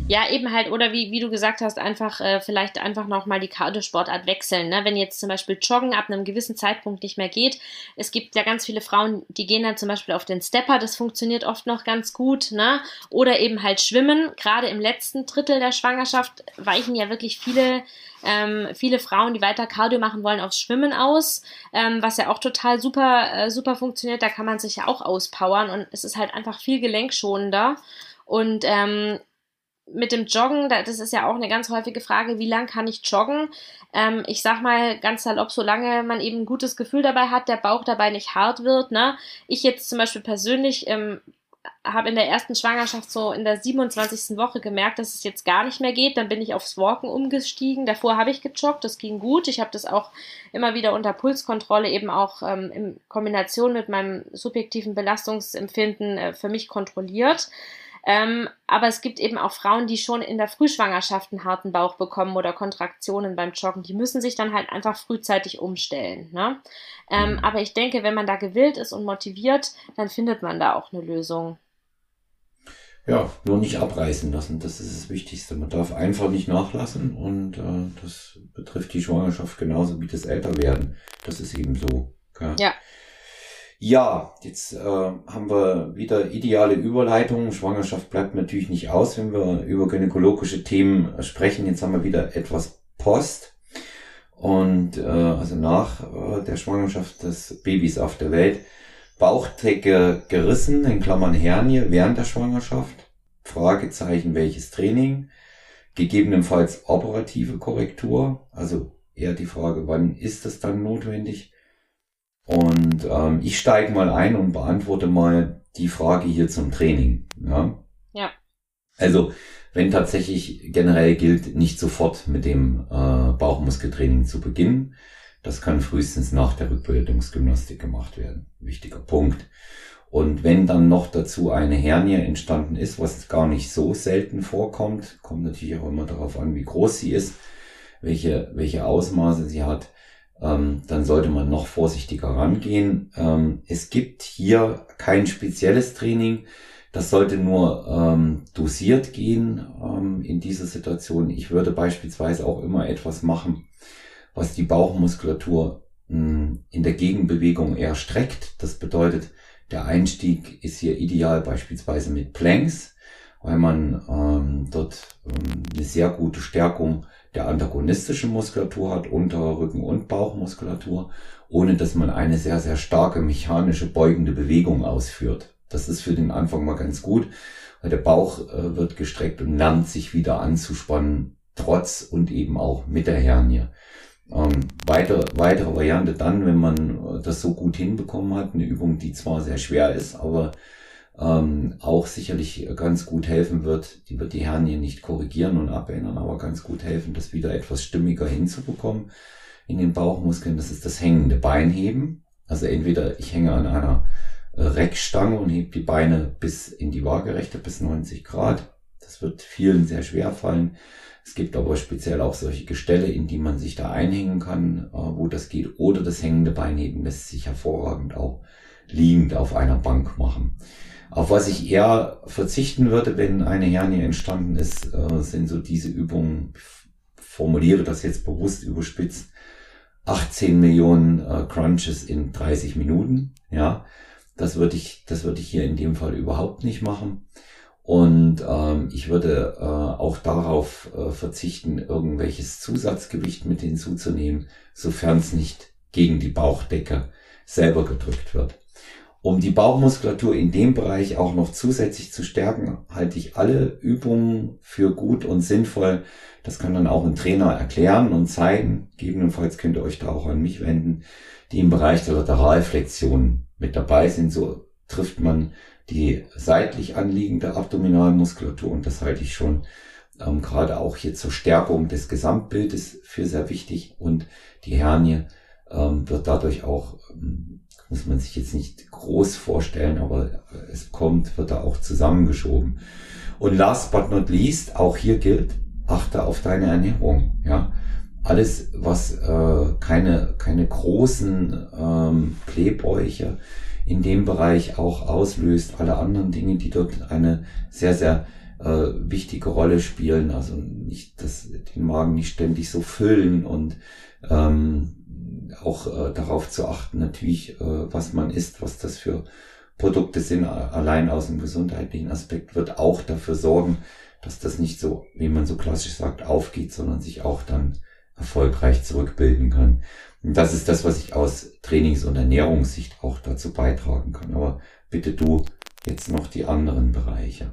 Ja, eben halt, oder wie, wie du gesagt hast, einfach äh, vielleicht einfach nochmal die Cardio-Sportart wechseln. Ne? Wenn jetzt zum Beispiel Joggen ab einem gewissen Zeitpunkt nicht mehr geht. Es gibt ja ganz viele Frauen, die gehen dann zum Beispiel auf den Stepper, das funktioniert oft noch ganz gut. Ne? Oder eben halt Schwimmen. Gerade im letzten Drittel der Schwangerschaft weichen ja wirklich viele, ähm, viele Frauen, die weiter Cardio machen wollen, aufs Schwimmen aus, ähm, was ja auch total super, äh, super funktioniert. Da kann man sich ja auch auspowern und es ist halt einfach viel gelenkschonender. Und ähm, mit dem Joggen, das ist ja auch eine ganz häufige Frage, wie lang kann ich joggen? Ähm, ich sag mal ganz salopp, solange man eben ein gutes Gefühl dabei hat, der Bauch dabei nicht hart wird. Ne? Ich jetzt zum Beispiel persönlich ähm, habe in der ersten Schwangerschaft so in der 27. Woche gemerkt, dass es jetzt gar nicht mehr geht. Dann bin ich aufs Walken umgestiegen. Davor habe ich gejoggt, das ging gut. Ich habe das auch immer wieder unter Pulskontrolle eben auch ähm, in Kombination mit meinem subjektiven Belastungsempfinden äh, für mich kontrolliert. Ähm, aber es gibt eben auch Frauen, die schon in der Frühschwangerschaft einen harten Bauch bekommen oder Kontraktionen beim Joggen. Die müssen sich dann halt einfach frühzeitig umstellen. Ne? Ähm, mhm. aber ich denke, wenn man da gewillt ist und motiviert, dann findet man da auch eine Lösung. Ja, nur nicht abreißen lassen, das ist das Wichtigste. Man darf einfach nicht nachlassen und äh, das betrifft die Schwangerschaft genauso wie das Älterwerden. Das ist eben so. Okay? Ja. Ja, jetzt äh, haben wir wieder ideale Überleitungen. Schwangerschaft bleibt natürlich nicht aus, wenn wir über gynäkologische Themen sprechen. Jetzt haben wir wieder etwas Post. Und äh, also nach äh, der Schwangerschaft des Babys auf der Welt. Bauchdecke gerissen, in Klammern Hernie, während der Schwangerschaft. Fragezeichen, welches Training. Gegebenenfalls operative Korrektur. Also eher die Frage, wann ist das dann notwendig? Und ähm, ich steige mal ein und beantworte mal die Frage hier zum Training. Ja. ja. Also, wenn tatsächlich generell gilt, nicht sofort mit dem äh, Bauchmuskeltraining zu beginnen. Das kann frühestens nach der Rückbildungsgymnastik gemacht werden. Wichtiger Punkt. Und wenn dann noch dazu eine Hernie entstanden ist, was gar nicht so selten vorkommt, kommt natürlich auch immer darauf an, wie groß sie ist, welche, welche Ausmaße sie hat, ähm, dann sollte man noch vorsichtiger rangehen. Ähm, es gibt hier kein spezielles Training. Das sollte nur ähm, dosiert gehen ähm, in dieser Situation. Ich würde beispielsweise auch immer etwas machen, was die Bauchmuskulatur mh, hm, in der Gegenbewegung eher streckt. Das bedeutet, der Einstieg ist hier ideal beispielsweise mit Planks, weil man ähm, dort ähm, eine sehr gute Stärkung der antagonistischen Muskulatur hat, untere Rücken- und Bauchmuskulatur, ohne dass man eine sehr, sehr starke mechanische beugende Bewegung ausführt. Das ist für den Anfang mal ganz gut, weil der Bauch äh, wird gestreckt und lernt sich wieder anzuspannen, trotz und eben auch mit der Hernie. Ähm, weitere, weitere Variante dann, wenn man das so gut hinbekommen hat, eine Übung, die zwar sehr schwer ist, aber ähm, auch sicherlich ganz gut helfen wird. Die wird die Hernie nicht korrigieren und abändern, aber ganz gut helfen, das wieder etwas stimmiger hinzubekommen in den Bauchmuskeln. Das ist das hängende Beinheben. Also entweder ich hänge an einer Reckstange und hebe die Beine bis in die Waagerechte bis 90 Grad. Das wird vielen sehr schwer fallen. Es gibt aber speziell auch solche Gestelle, in die man sich da einhängen kann, äh, wo das geht. Oder das hängende Beinheben lässt sich hervorragend auch liegend auf einer Bank machen. Auf was ich eher verzichten würde, wenn eine Hernie entstanden ist, äh, sind so diese Übungen, formuliere das jetzt bewusst überspitzt, 18 Millionen äh, Crunches in 30 Minuten. Ja, das würde ich, das würde ich hier in dem Fall überhaupt nicht machen. Und ähm, ich würde äh, auch darauf äh, verzichten, irgendwelches Zusatzgewicht mit hinzuzunehmen, sofern es nicht gegen die Bauchdecke selber gedrückt wird. Um die Bauchmuskulatur in dem Bereich auch noch zusätzlich zu stärken, halte ich alle Übungen für gut und sinnvoll. Das kann dann auch ein Trainer erklären und zeigen. Gegebenenfalls könnt ihr euch da auch an mich wenden, die im Bereich der Lateralflexion mit dabei sind. So trifft man die seitlich anliegende Abdominalmuskulatur und das halte ich schon ähm, gerade auch hier zur Stärkung des Gesamtbildes für sehr wichtig und die Hernie ähm, wird dadurch auch ähm, muss man sich jetzt nicht groß vorstellen, aber es kommt, wird da auch zusammengeschoben. Und last but not least, auch hier gilt, achte auf deine Ernährung, ja. Alles, was äh, keine, keine großen ähm, Kleebäuche in dem Bereich auch auslöst, alle anderen Dinge, die dort eine sehr, sehr äh, wichtige Rolle spielen, also nicht das, den Magen nicht ständig so füllen und ähm, auch äh, darauf zu achten, natürlich, äh, was man isst, was das für Produkte sind, allein aus dem gesundheitlichen Aspekt, wird auch dafür sorgen, dass das nicht so, wie man so klassisch sagt, aufgeht, sondern sich auch dann erfolgreich zurückbilden kann. Und das ist das, was ich aus Trainings- und Ernährungssicht auch dazu beitragen kann. Aber bitte du jetzt noch die anderen Bereiche.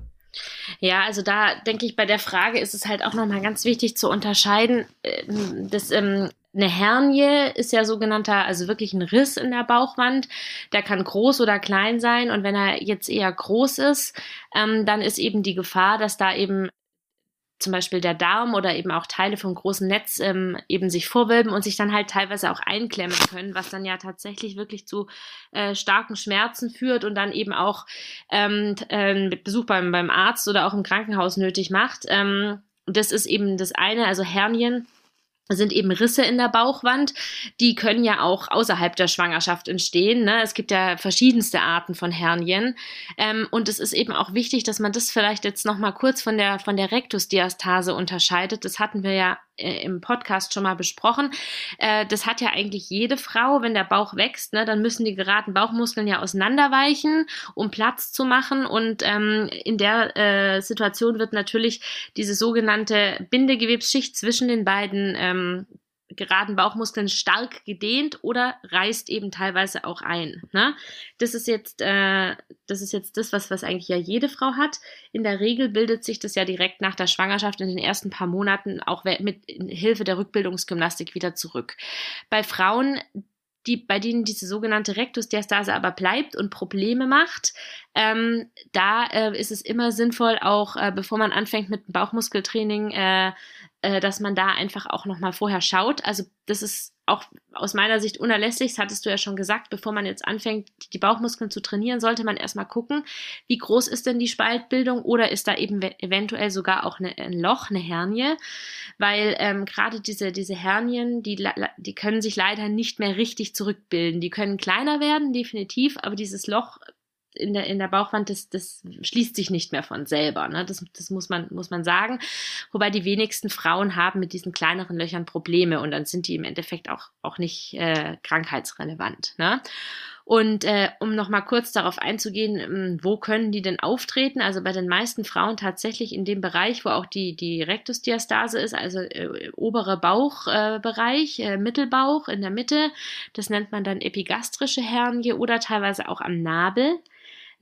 Ja, also da denke ich, bei der Frage ist es halt auch nochmal ganz wichtig zu unterscheiden, äh, dass ähm, eine Hernie ist ja sogenannter, also wirklich ein Riss in der Bauchwand. Der kann groß oder klein sein. Und wenn er jetzt eher groß ist, ähm, dann ist eben die Gefahr, dass da eben zum Beispiel der Darm oder eben auch Teile vom großen Netz ähm, eben sich vorwölben und sich dann halt teilweise auch einklemmen können, was dann ja tatsächlich wirklich zu äh, starken Schmerzen führt und dann eben auch ähm, äh, Besuch beim, beim Arzt oder auch im Krankenhaus nötig macht. Ähm, das ist eben das eine, also Hernien sind eben Risse in der Bauchwand. Die können ja auch außerhalb der Schwangerschaft entstehen. Ne? Es gibt ja verschiedenste Arten von Hernien. Ähm, und es ist eben auch wichtig, dass man das vielleicht jetzt nochmal kurz von der, von der Rektusdiastase unterscheidet. Das hatten wir ja im Podcast schon mal besprochen. Äh, das hat ja eigentlich jede Frau, wenn der Bauch wächst, ne, dann müssen die geraden Bauchmuskeln ja auseinanderweichen, um Platz zu machen. Und ähm, in der äh, Situation wird natürlich diese sogenannte Bindegewebsschicht zwischen den beiden ähm, geraden Bauchmuskeln stark gedehnt oder reißt eben teilweise auch ein. Ne? Das ist jetzt, äh, das ist jetzt das, was, was eigentlich ja jede Frau hat. In der Regel bildet sich das ja direkt nach der Schwangerschaft in den ersten paar Monaten auch mit Hilfe der Rückbildungsgymnastik wieder zurück. Bei Frauen, die, bei denen diese sogenannte Rektusdiastase aber bleibt und Probleme macht, ähm, da äh, ist es immer sinnvoll, auch äh, bevor man anfängt mit Bauchmuskeltraining, äh, äh, dass man da einfach auch nochmal vorher schaut. Also das ist auch aus meiner Sicht unerlässlich, das hattest du ja schon gesagt, bevor man jetzt anfängt, die Bauchmuskeln zu trainieren, sollte man erstmal gucken, wie groß ist denn die Spaltbildung oder ist da eben eventuell sogar auch eine, ein Loch, eine Hernie, weil ähm, gerade diese, diese Hernien, die, die können sich leider nicht mehr richtig zurückbilden. Die können kleiner werden, definitiv, aber dieses Loch in der, in der Bauchwand, das, das schließt sich nicht mehr von selber. Ne? Das, das muss, man, muss man sagen. Wobei die wenigsten Frauen haben mit diesen kleineren Löchern Probleme und dann sind die im Endeffekt auch, auch nicht äh, krankheitsrelevant. Ne? Und äh, um nochmal kurz darauf einzugehen, ähm, wo können die denn auftreten? Also bei den meisten Frauen tatsächlich in dem Bereich, wo auch die, die Rektusdiastase ist, also äh, obere Bauchbereich, äh, äh, Mittelbauch in der Mitte. Das nennt man dann epigastrische Hernie oder teilweise auch am Nabel.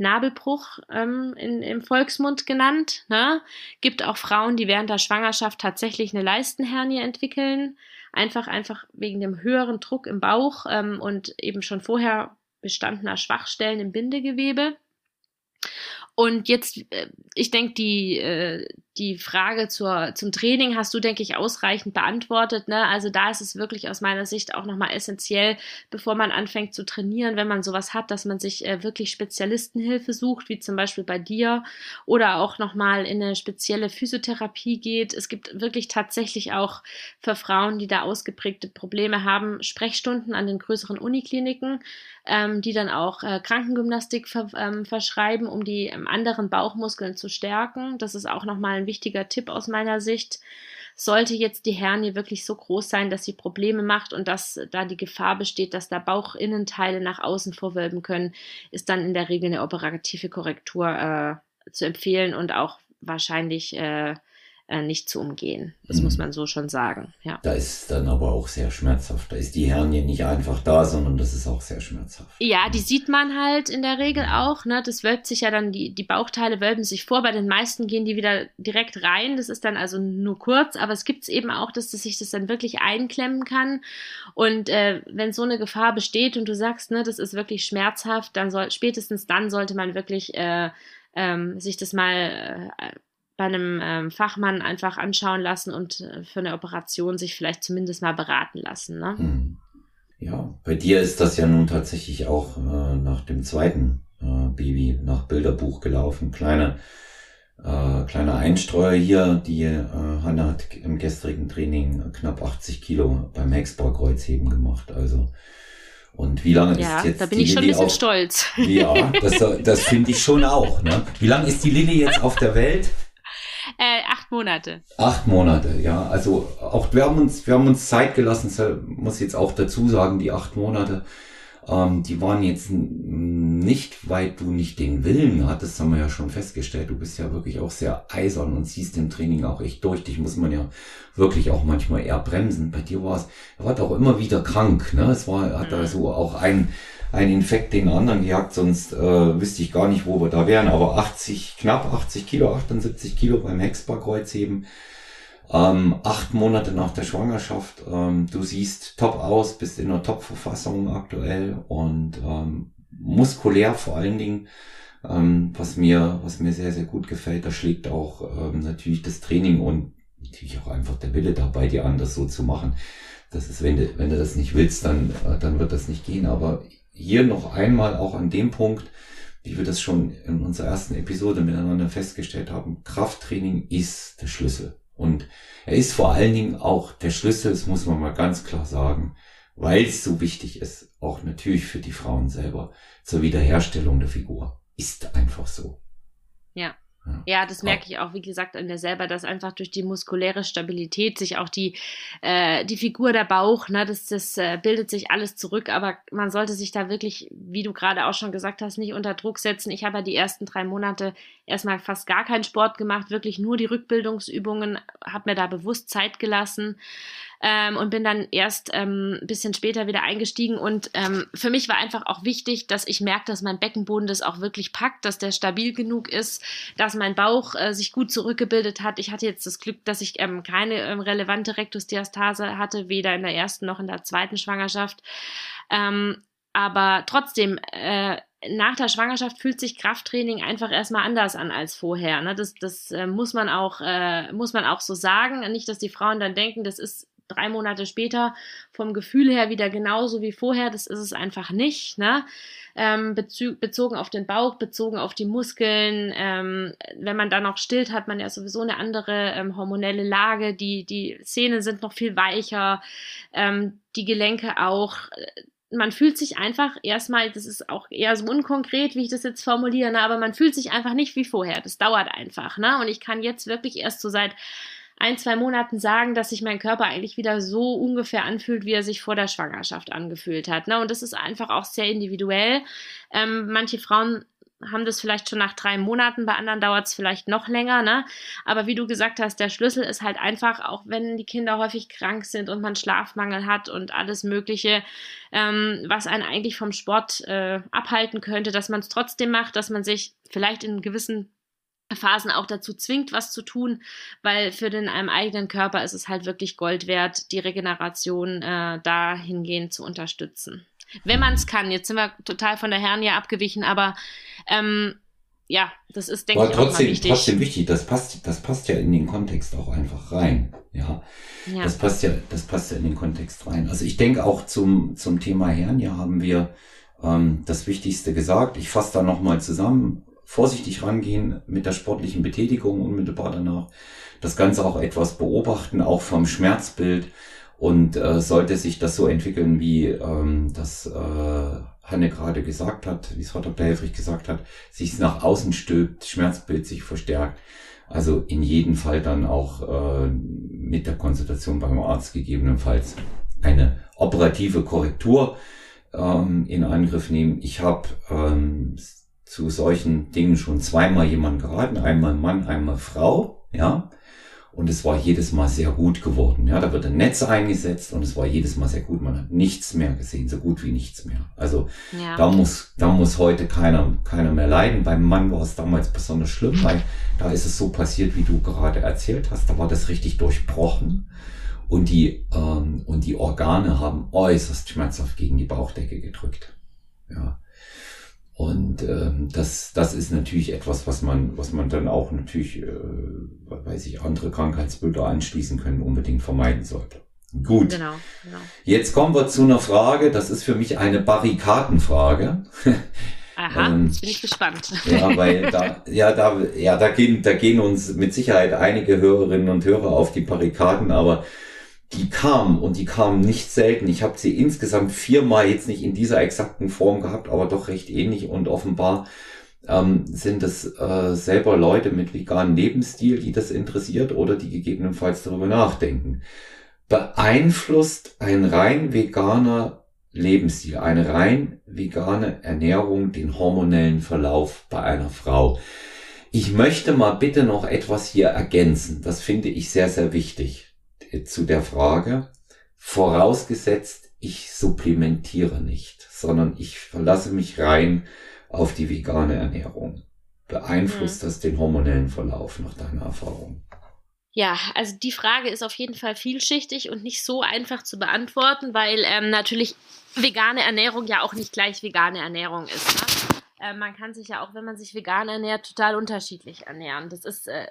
Nabelbruch ähm, in, im Volksmund genannt. Ne? Gibt auch Frauen, die während der Schwangerschaft tatsächlich eine Leistenhernie entwickeln. Einfach, einfach wegen dem höheren Druck im Bauch ähm, und eben schon vorher bestandener Schwachstellen im Bindegewebe. Und jetzt, äh, ich denke, die, äh, die Frage zur, zum Training hast du, denke ich, ausreichend beantwortet. Ne? Also da ist es wirklich aus meiner Sicht auch nochmal essentiell, bevor man anfängt zu trainieren, wenn man sowas hat, dass man sich äh, wirklich Spezialistenhilfe sucht, wie zum Beispiel bei dir, oder auch nochmal in eine spezielle Physiotherapie geht. Es gibt wirklich tatsächlich auch für Frauen, die da ausgeprägte Probleme haben, Sprechstunden an den größeren Unikliniken, ähm, die dann auch äh, Krankengymnastik ver ähm, verschreiben, um die ähm, anderen Bauchmuskeln zu stärken. Das ist auch nochmal ein wichtiger Tipp aus meiner Sicht. Sollte jetzt die Hernie wirklich so groß sein, dass sie Probleme macht und dass da die Gefahr besteht, dass da Bauchinnenteile nach außen vorwölben können, ist dann in der Regel eine operative Korrektur äh, zu empfehlen und auch wahrscheinlich äh, äh, nicht zu umgehen. Das mhm. muss man so schon sagen. Ja. Da ist dann aber auch sehr schmerzhaft. Da ist die Hernie nicht einfach da, sondern das ist auch sehr schmerzhaft. Ja, die sieht man halt in der Regel auch. Ne? Das wölbt sich ja dann, die, die Bauchteile wölben sich vor. Bei den meisten gehen die wieder direkt rein. Das ist dann also nur kurz, aber es gibt es eben auch, dass das sich das dann wirklich einklemmen kann. Und äh, wenn so eine Gefahr besteht und du sagst, ne, das ist wirklich schmerzhaft, dann soll spätestens dann sollte man wirklich äh, ähm, sich das mal äh, bei einem ähm, Fachmann einfach anschauen lassen und äh, für eine Operation sich vielleicht zumindest mal beraten lassen. Ne? Hm. Ja, bei dir ist das ja nun tatsächlich auch äh, nach dem zweiten äh, Baby nach Bilderbuch gelaufen. Kleine, äh, kleine Einstreuer hier, die äh, Hanna hat im gestrigen Training knapp 80 Kilo beim Hexball-Kreuzheben gemacht. Also und wie lange ja, ist jetzt da bin die ich schon Lilly ein bisschen auf, stolz. Ja, das, das finde ich schon auch. Ne? Wie lange ist die Lilly jetzt auf der Welt? Äh, acht Monate. Acht Monate, ja. Also auch wir haben uns, wir haben uns Zeit gelassen, muss jetzt auch dazu sagen, die acht Monate, ähm, die waren jetzt nicht, weil du nicht den Willen hattest, haben wir ja schon festgestellt. Du bist ja wirklich auch sehr eisern und siehst im Training auch echt durch. Dich muss man ja wirklich auch manchmal eher bremsen. Bei dir war es, er war doch immer wieder krank, ne? Es war, hat da so auch ein ein Infekt den anderen gejagt, sonst äh, wüsste ich gar nicht, wo wir da wären. Aber 80, knapp 80 Kilo, 78 Kilo beim Hexbar-Kreuzheben. Ähm, acht Monate nach der Schwangerschaft. Ähm, du siehst top aus, bist in einer Top-Verfassung aktuell und ähm, muskulär vor allen Dingen. Ähm, was mir, was mir sehr, sehr gut gefällt, da schlägt auch ähm, natürlich das Training und natürlich auch einfach der Wille dabei, dir an, das so zu machen. Das ist, wenn du, wenn du das nicht willst, dann, äh, dann wird das nicht gehen. Aber hier noch einmal auch an dem Punkt, wie wir das schon in unserer ersten Episode miteinander festgestellt haben, Krafttraining ist der Schlüssel. Und er ist vor allen Dingen auch der Schlüssel, das muss man mal ganz klar sagen, weil es so wichtig ist, auch natürlich für die Frauen selber, zur Wiederherstellung der Figur. Ist einfach so. Ja. Ja, das merke ich auch, wie gesagt, an mir selber, dass einfach durch die muskuläre Stabilität sich auch die, äh, die Figur, der Bauch, ne, das, das äh, bildet sich alles zurück, aber man sollte sich da wirklich, wie du gerade auch schon gesagt hast, nicht unter Druck setzen. Ich habe ja die ersten drei Monate erstmal fast gar keinen Sport gemacht, wirklich nur die Rückbildungsübungen, habe mir da bewusst Zeit gelassen ähm, und bin dann erst ähm, ein bisschen später wieder eingestiegen. Und ähm, für mich war einfach auch wichtig, dass ich merke, dass mein Beckenboden das auch wirklich packt, dass der stabil genug ist, dass mein Bauch äh, sich gut zurückgebildet hat. Ich hatte jetzt das Glück, dass ich ähm, keine ähm, relevante Rektusdiastase hatte, weder in der ersten noch in der zweiten Schwangerschaft. Ähm, aber trotzdem, äh, nach der Schwangerschaft fühlt sich Krafttraining einfach erstmal anders an als vorher. Ne? Das, das äh, muss man auch, äh, muss man auch so sagen. Nicht, dass die Frauen dann denken, das ist drei Monate später vom Gefühl her wieder genauso wie vorher. Das ist es einfach nicht. Ne? Ähm, bezogen auf den Bauch, bezogen auf die Muskeln. Ähm, wenn man dann noch stillt, hat man ja sowieso eine andere ähm, hormonelle Lage. Die, die Zähne sind noch viel weicher, ähm, die Gelenke auch. Man fühlt sich einfach erstmal, das ist auch eher so unkonkret, wie ich das jetzt formuliere, ne? aber man fühlt sich einfach nicht wie vorher. Das dauert einfach. Ne? Und ich kann jetzt wirklich erst so seit ein, zwei Monaten sagen, dass sich mein Körper eigentlich wieder so ungefähr anfühlt, wie er sich vor der Schwangerschaft angefühlt hat. Ne? Und das ist einfach auch sehr individuell. Ähm, manche Frauen haben das vielleicht schon nach drei Monaten, bei anderen dauert es vielleicht noch länger, ne? Aber wie du gesagt hast, der Schlüssel ist halt einfach, auch wenn die Kinder häufig krank sind und man Schlafmangel hat und alles Mögliche, ähm, was einen eigentlich vom Sport äh, abhalten könnte, dass man es trotzdem macht, dass man sich vielleicht in gewissen Phasen auch dazu zwingt, was zu tun, weil für den einem eigenen Körper ist es halt wirklich Gold wert, die Regeneration äh, dahingehend zu unterstützen. Wenn man es kann. Jetzt sind wir total von der Hernie abgewichen, aber ähm, ja, das ist, denke ich, trotzdem, wichtig. trotzdem wichtig. Das passt, das passt ja in den Kontext auch einfach rein. Ja. ja. Das passt ja, das passt ja in den Kontext rein. Also ich denke auch zum, zum Thema Hernie haben wir ähm, das Wichtigste gesagt. Ich fasse da nochmal zusammen vorsichtig rangehen mit der sportlichen Betätigung unmittelbar danach. Das Ganze auch etwas beobachten, auch vom Schmerzbild. Und äh, sollte sich das so entwickeln, wie ähm, das äh, Hanne gerade gesagt hat, wie es Frau Dr. Helfrich gesagt hat, sich nach außen stülpt, Schmerzbild sich verstärkt. Also in jedem Fall dann auch äh, mit der Konsultation beim Arzt gegebenenfalls eine operative Korrektur ähm, in Angriff nehmen. Ich habe ähm, zu solchen Dingen schon zweimal jemand geraten, einmal Mann, einmal Frau, ja. Und es war jedes Mal sehr gut geworden. Ja, da wird ein Netz eingesetzt und es war jedes Mal sehr gut. Man hat nichts mehr gesehen, so gut wie nichts mehr. Also ja. da muss, da muss heute keiner, keiner mehr leiden. Beim Mann war es damals besonders schlimm, weil da ist es so passiert, wie du gerade erzählt hast. Da war das richtig durchbrochen und die ähm, und die Organe haben äußerst schmerzhaft gegen die Bauchdecke gedrückt. Ja. Und ähm, das, das ist natürlich etwas, was man, was man dann auch natürlich, äh, weiß ich, andere Krankheitsbilder anschließen können, unbedingt vermeiden sollte. Gut. Genau, genau. Jetzt kommen wir zu einer Frage, das ist für mich eine Barrikadenfrage. Aha, ähm, jetzt bin ich gespannt. Ja, weil da, ja, da, ja, da gehen, da gehen uns mit Sicherheit einige Hörerinnen und Hörer auf die Barrikaden, aber die kam und die kam nicht selten. Ich habe sie insgesamt viermal jetzt nicht in dieser exakten Form gehabt, aber doch recht ähnlich und offenbar ähm, sind es äh, selber Leute mit veganem Lebensstil, die das interessiert oder die gegebenenfalls darüber nachdenken. Beeinflusst ein rein veganer Lebensstil, eine rein vegane Ernährung den hormonellen Verlauf bei einer Frau? Ich möchte mal bitte noch etwas hier ergänzen. Das finde ich sehr, sehr wichtig zu der Frage, vorausgesetzt, ich supplementiere nicht, sondern ich verlasse mich rein auf die vegane Ernährung. Beeinflusst mhm. das den hormonellen Verlauf nach deiner Erfahrung? Ja, also die Frage ist auf jeden Fall vielschichtig und nicht so einfach zu beantworten, weil ähm, natürlich vegane Ernährung ja auch nicht gleich vegane Ernährung ist. Ne? Äh, man kann sich ja auch, wenn man sich vegan ernährt, total unterschiedlich ernähren. Das ist, äh, äh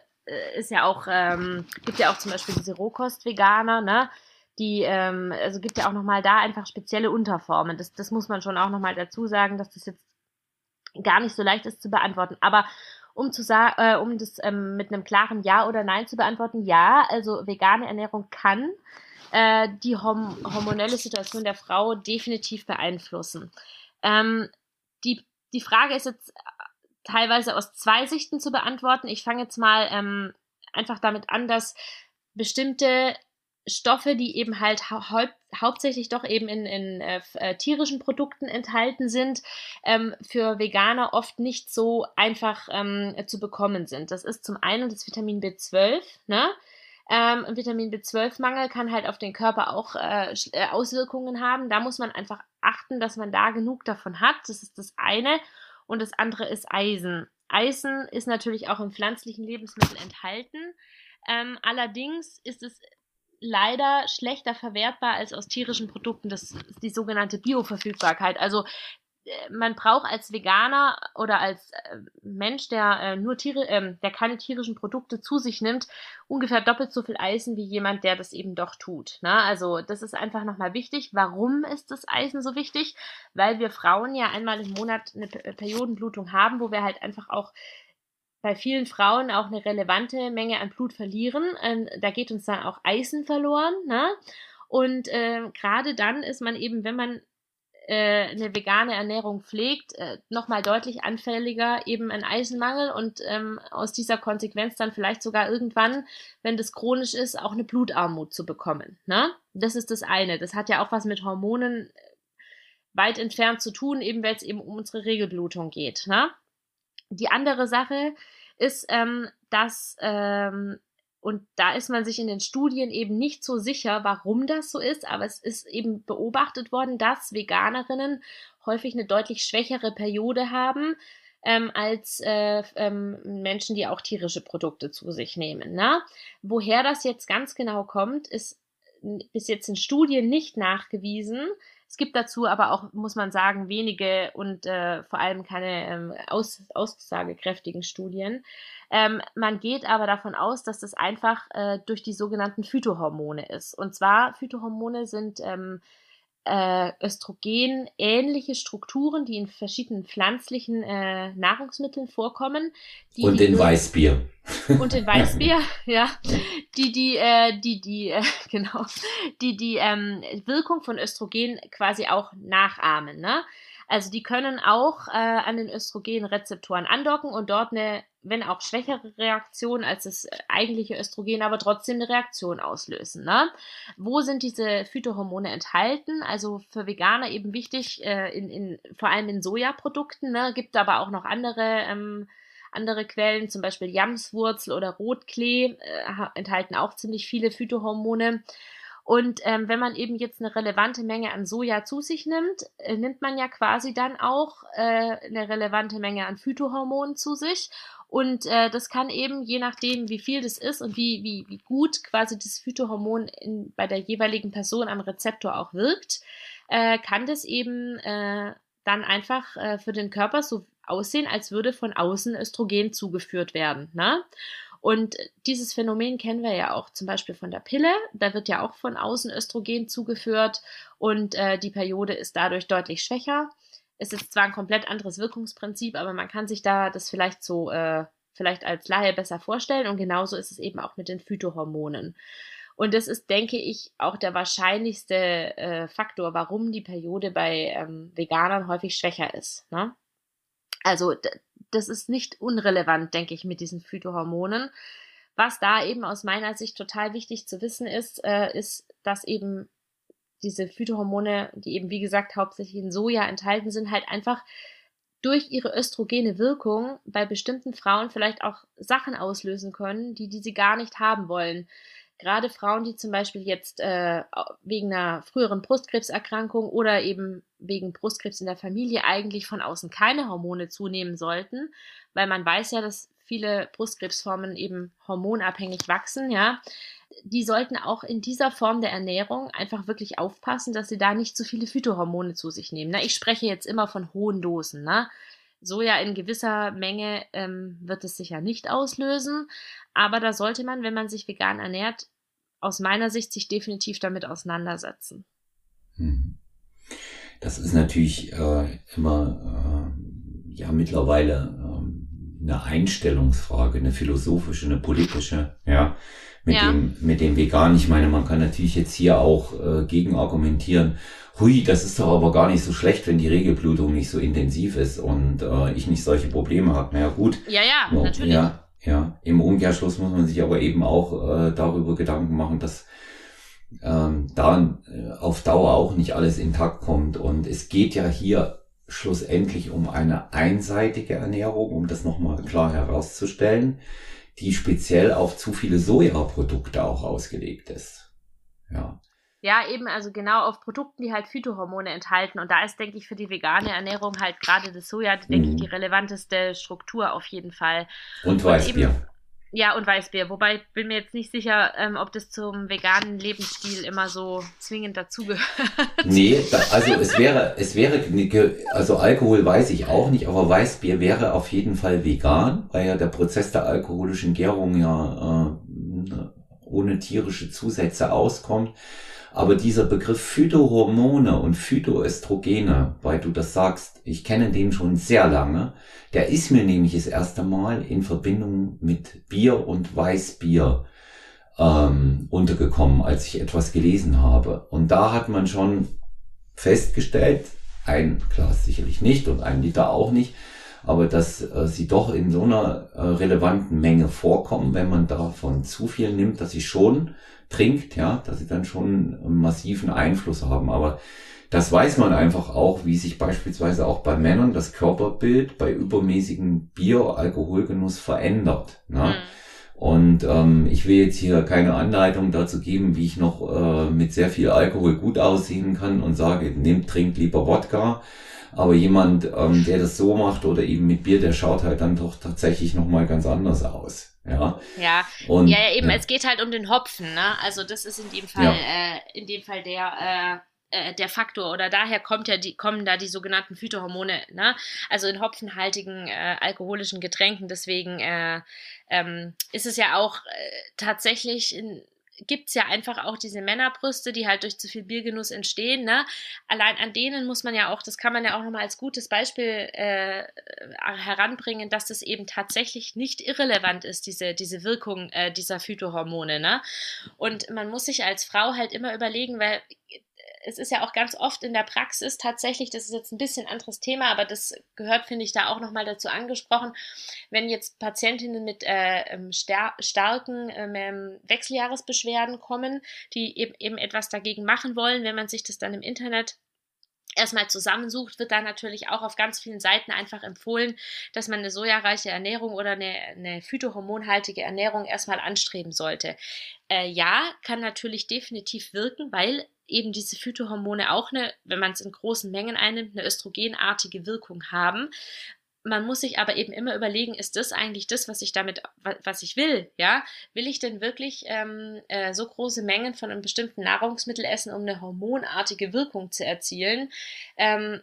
ist ja auch, ähm, gibt ja auch zum Beispiel diese Rohkost-Veganer, ne? Die, ähm, also gibt ja auch nochmal da einfach spezielle Unterformen. Das, das muss man schon auch nochmal dazu sagen, dass das jetzt gar nicht so leicht ist zu beantworten. Aber um zu äh, um das ähm, mit einem klaren Ja oder Nein zu beantworten, ja, also vegane Ernährung kann äh, die horm hormonelle Situation der Frau definitiv beeinflussen. Ähm, die, die Frage ist jetzt teilweise aus zwei Sichten zu beantworten. Ich fange jetzt mal ähm, einfach damit an, dass bestimmte Stoffe, die eben halt hau hauptsächlich doch eben in, in äh, äh, tierischen Produkten enthalten sind, ähm, für Veganer oft nicht so einfach ähm, zu bekommen sind. Das ist zum einen das Vitamin B12, ne? Ähm, Vitamin B12-Mangel kann halt auf den Körper auch äh, äh, Auswirkungen haben. Da muss man einfach achten, dass man da genug davon hat. Das ist das eine. Und das andere ist Eisen. Eisen ist natürlich auch in pflanzlichen Lebensmitteln enthalten. Ähm, allerdings ist es leider schlechter verwertbar als aus tierischen Produkten. Das ist die sogenannte Bioverfügbarkeit. Also man braucht als Veganer oder als äh, Mensch, der äh, nur Tiere, äh, der keine tierischen Produkte zu sich nimmt, ungefähr doppelt so viel Eisen wie jemand, der das eben doch tut. Ne? Also das ist einfach nochmal wichtig. Warum ist das Eisen so wichtig? Weil wir Frauen ja einmal im Monat eine Periodenblutung haben, wo wir halt einfach auch bei vielen Frauen auch eine relevante Menge an Blut verlieren. Ähm, da geht uns dann auch Eisen verloren. Ne? Und äh, gerade dann ist man eben, wenn man äh, eine vegane Ernährung pflegt, äh, nochmal deutlich anfälliger eben ein Eisenmangel und ähm, aus dieser Konsequenz dann vielleicht sogar irgendwann, wenn das chronisch ist, auch eine Blutarmut zu bekommen. Ne? Das ist das eine. Das hat ja auch was mit Hormonen weit entfernt zu tun, eben weil es eben um unsere Regelblutung geht. Ne? Die andere Sache ist, ähm, dass, ähm, und da ist man sich in den Studien eben nicht so sicher, warum das so ist, aber es ist eben beobachtet worden, dass Veganerinnen häufig eine deutlich schwächere Periode haben, ähm, als äh, ähm, Menschen, die auch tierische Produkte zu sich nehmen. Ne? Woher das jetzt ganz genau kommt, ist bis jetzt in Studien nicht nachgewiesen. Es gibt dazu aber auch, muss man sagen, wenige und äh, vor allem keine ähm, aus, aussagekräftigen Studien. Ähm, man geht aber davon aus, dass das einfach äh, durch die sogenannten Phytohormone ist. Und zwar, Phytohormone sind ähm, äh, Östrogen-ähnliche Strukturen, die in verschiedenen pflanzlichen äh, Nahrungsmitteln vorkommen. und in Weißbier. Und in Weißbier, ja. Die, die, äh, die, die, äh, genau, die, die ähm, Wirkung von Östrogen quasi auch nachahmen. Ne? Also die können auch äh, an den Östrogenrezeptoren andocken und dort eine wenn auch schwächere Reaktion als das eigentliche Östrogen, aber trotzdem eine Reaktion auslösen. Ne? Wo sind diese Phytohormone enthalten? Also für Veganer eben wichtig, äh, in, in, vor allem in Sojaprodukten, ne? gibt aber auch noch andere, ähm, andere Quellen, zum Beispiel Jamswurzel oder Rotklee, äh, enthalten auch ziemlich viele Phytohormone. Und ähm, wenn man eben jetzt eine relevante Menge an Soja zu sich nimmt, äh, nimmt man ja quasi dann auch äh, eine relevante Menge an Phytohormonen zu sich. Und äh, das kann eben, je nachdem, wie viel das ist und wie, wie, wie gut quasi das Phytohormon in, bei der jeweiligen Person am Rezeptor auch wirkt, äh, kann das eben äh, dann einfach äh, für den Körper so aussehen, als würde von außen Östrogen zugeführt werden. Ne? Und dieses Phänomen kennen wir ja auch zum Beispiel von der Pille. Da wird ja auch von außen Östrogen zugeführt und äh, die Periode ist dadurch deutlich schwächer. Es ist zwar ein komplett anderes Wirkungsprinzip, aber man kann sich da das vielleicht so, äh, vielleicht als Laie besser vorstellen. Und genauso ist es eben auch mit den Phytohormonen. Und das ist, denke ich, auch der wahrscheinlichste äh, Faktor, warum die Periode bei ähm, Veganern häufig schwächer ist. Ne? Also das ist nicht unrelevant, denke ich, mit diesen Phytohormonen. Was da eben aus meiner Sicht total wichtig zu wissen ist, äh, ist, dass eben diese Phytohormone, die eben wie gesagt hauptsächlich in Soja enthalten sind, halt einfach durch ihre östrogene Wirkung bei bestimmten Frauen vielleicht auch Sachen auslösen können, die, die sie gar nicht haben wollen. gerade Frauen, die zum Beispiel jetzt äh, wegen einer früheren Brustkrebserkrankung oder eben wegen Brustkrebs in der Familie eigentlich von außen keine Hormone zunehmen sollten, weil man weiß ja, dass viele Brustkrebsformen eben hormonabhängig wachsen, ja. Die sollten auch in dieser Form der Ernährung einfach wirklich aufpassen, dass sie da nicht zu viele Phytohormone zu sich nehmen. Ne? Ich spreche jetzt immer von hohen Dosen. Ne? Soja in gewisser Menge ähm, wird es sicher nicht auslösen, aber da sollte man, wenn man sich vegan ernährt, aus meiner Sicht sich definitiv damit auseinandersetzen. Das ist natürlich äh, immer äh, ja mittlerweile äh, eine Einstellungsfrage, eine philosophische, eine politische, ja, mit ja. dem mit dem Vegan. Ich meine, man kann natürlich jetzt hier auch äh, gegen argumentieren. Hui, das ist doch aber gar nicht so schlecht, wenn die Regelblutung nicht so intensiv ist und äh, ich nicht solche Probleme habe. Naja, gut. Ja, ja, natürlich. Ja, ja, im Umkehrschluss muss man sich aber eben auch äh, darüber Gedanken machen, dass ähm, da äh, auf Dauer auch nicht alles intakt kommt. Und es geht ja hier schlussendlich um eine einseitige Ernährung, um das nochmal klar herauszustellen, die speziell auf zu viele Sojaprodukte auch ausgelegt ist. Ja. Ja, eben, also genau auf Produkten, die halt Phytohormone enthalten. Und da ist, denke ich, für die vegane Ernährung halt gerade das Soja, denke mhm. ich, die relevanteste Struktur auf jeden Fall. Und Weißbier. Und ja, und Weißbier. Wobei bin mir jetzt nicht sicher, ähm, ob das zum veganen Lebensstil immer so zwingend dazugehört. Nee, da, also es wäre, es wäre, also Alkohol weiß ich auch nicht, aber Weißbier wäre auf jeden Fall vegan, weil ja der Prozess der alkoholischen Gärung ja äh, ohne tierische Zusätze auskommt. Aber dieser Begriff Phytohormone und Phytoöstrogene, weil du das sagst, ich kenne den schon sehr lange, der ist mir nämlich das erste Mal in Verbindung mit Bier und Weißbier ähm, untergekommen, als ich etwas gelesen habe. Und da hat man schon festgestellt, ein Glas sicherlich nicht und ein Liter auch nicht, aber dass äh, sie doch in so einer äh, relevanten Menge vorkommen, wenn man davon zu viel nimmt, dass sie schon trinkt, ja, dass sie dann schon einen massiven Einfluss haben. Aber das weiß man einfach auch, wie sich beispielsweise auch bei Männern das Körperbild bei übermäßigem Bier, Alkoholgenuss verändert. Ne? Mhm. Und ähm, ich will jetzt hier keine Anleitung dazu geben, wie ich noch äh, mit sehr viel Alkohol gut aussehen kann und sage, nehmt, trinkt lieber Wodka. Aber jemand, ähm, der das so macht oder eben mit Bier, der schaut halt dann doch tatsächlich nochmal ganz anders aus. Ja, ja, und, ja, ja eben, ja. es geht halt um den Hopfen, ne? Also das ist in dem Fall, ja. äh, in dem Fall der, äh, äh, der Faktor oder daher kommt ja die, kommen da die sogenannten Phytohormone, ne? Also in hopfenhaltigen äh, alkoholischen Getränken. Deswegen äh, ähm, ist es ja auch äh, tatsächlich in, gibt es ja einfach auch diese Männerbrüste, die halt durch zu viel Biergenuss entstehen. Ne? Allein an denen muss man ja auch, das kann man ja auch nochmal als gutes Beispiel äh, heranbringen, dass das eben tatsächlich nicht irrelevant ist, diese, diese Wirkung äh, dieser Phytohormone. Ne? Und man muss sich als Frau halt immer überlegen, weil es ist ja auch ganz oft in der Praxis tatsächlich, das ist jetzt ein bisschen anderes Thema, aber das gehört, finde ich, da auch nochmal dazu angesprochen, wenn jetzt Patientinnen mit äh, ähm, star starken ähm, ähm, Wechseljahresbeschwerden kommen, die eben, eben etwas dagegen machen wollen, wenn man sich das dann im Internet erstmal zusammensucht, wird da natürlich auch auf ganz vielen Seiten einfach empfohlen, dass man eine sojareiche Ernährung oder eine, eine phytohormonhaltige Ernährung erstmal anstreben sollte. Äh, ja, kann natürlich definitiv wirken, weil eben diese Phytohormone auch eine, wenn man es in großen Mengen einnimmt, eine östrogenartige Wirkung haben. Man muss sich aber eben immer überlegen, ist das eigentlich das, was ich damit, was ich will? Ja, will ich denn wirklich ähm, äh, so große Mengen von einem bestimmten Nahrungsmittel essen, um eine hormonartige Wirkung zu erzielen? Ähm,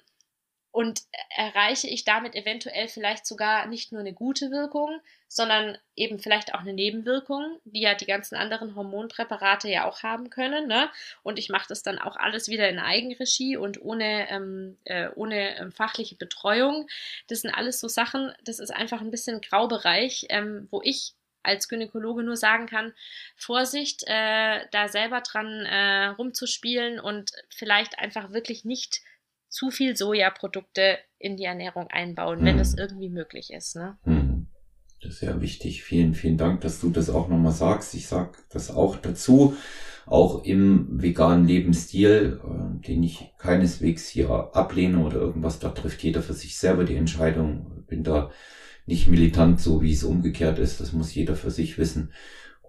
und erreiche ich damit eventuell vielleicht sogar nicht nur eine gute Wirkung, sondern eben vielleicht auch eine Nebenwirkung, die ja die ganzen anderen Hormonpräparate ja auch haben können. Ne? Und ich mache das dann auch alles wieder in Eigenregie und ohne, ähm, äh, ohne ähm, fachliche Betreuung. Das sind alles so Sachen, das ist einfach ein bisschen Graubereich, ähm, wo ich als Gynäkologe nur sagen kann, Vorsicht, äh, da selber dran äh, rumzuspielen und vielleicht einfach wirklich nicht zu viel Sojaprodukte in die Ernährung einbauen, wenn es mhm. irgendwie möglich ist. Ne? Mhm. Das ist ja wichtig. Vielen, vielen Dank, dass du das auch nochmal sagst. Ich sag das auch dazu. Auch im veganen Lebensstil, äh, den ich keineswegs hier ablehne oder irgendwas, da trifft jeder für sich selber die Entscheidung. Bin da nicht militant, so wie es umgekehrt ist. Das muss jeder für sich wissen.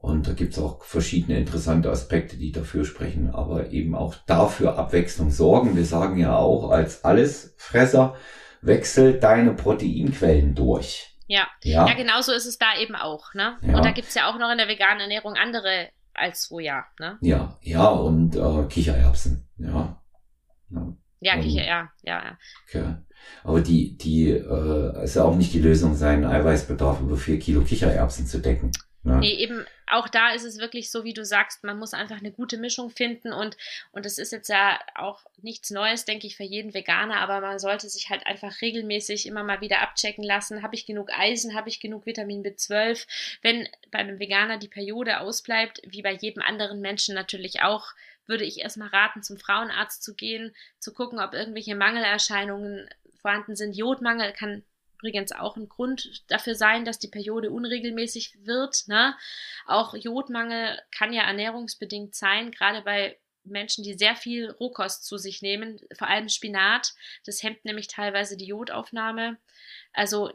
Und da gibt's auch verschiedene interessante Aspekte, die dafür sprechen, aber eben auch dafür Abwechslung sorgen. Wir sagen ja auch, als Allesfresser, wechsel deine Proteinquellen durch. Ja. ja, ja, genau so ist es da eben auch. Ne? Ja. Und da gibt's ja auch noch in der veganen Ernährung andere als Soja. Ne? Ja, ja, und äh, Kichererbsen. Ja. Ja, ja Kicher, ja, ja, ja. Okay. Aber die, die äh, ist ja auch nicht die Lösung, seinen Eiweißbedarf über vier Kilo Kichererbsen zu decken. Ne? Nee, eben auch da ist es wirklich so, wie du sagst, man muss einfach eine gute Mischung finden und und das ist jetzt ja auch nichts Neues, denke ich, für jeden Veganer, aber man sollte sich halt einfach regelmäßig immer mal wieder abchecken lassen, habe ich genug Eisen, habe ich genug Vitamin B12, wenn bei einem Veganer die Periode ausbleibt, wie bei jedem anderen Menschen natürlich auch, würde ich erstmal raten, zum Frauenarzt zu gehen, zu gucken, ob irgendwelche Mangelerscheinungen vorhanden sind. Jodmangel kann übrigens auch ein Grund dafür sein, dass die Periode unregelmäßig wird. Ne? Auch Jodmangel kann ja ernährungsbedingt sein, gerade bei Menschen, die sehr viel Rohkost zu sich nehmen, vor allem Spinat. Das hemmt nämlich teilweise die Jodaufnahme. Also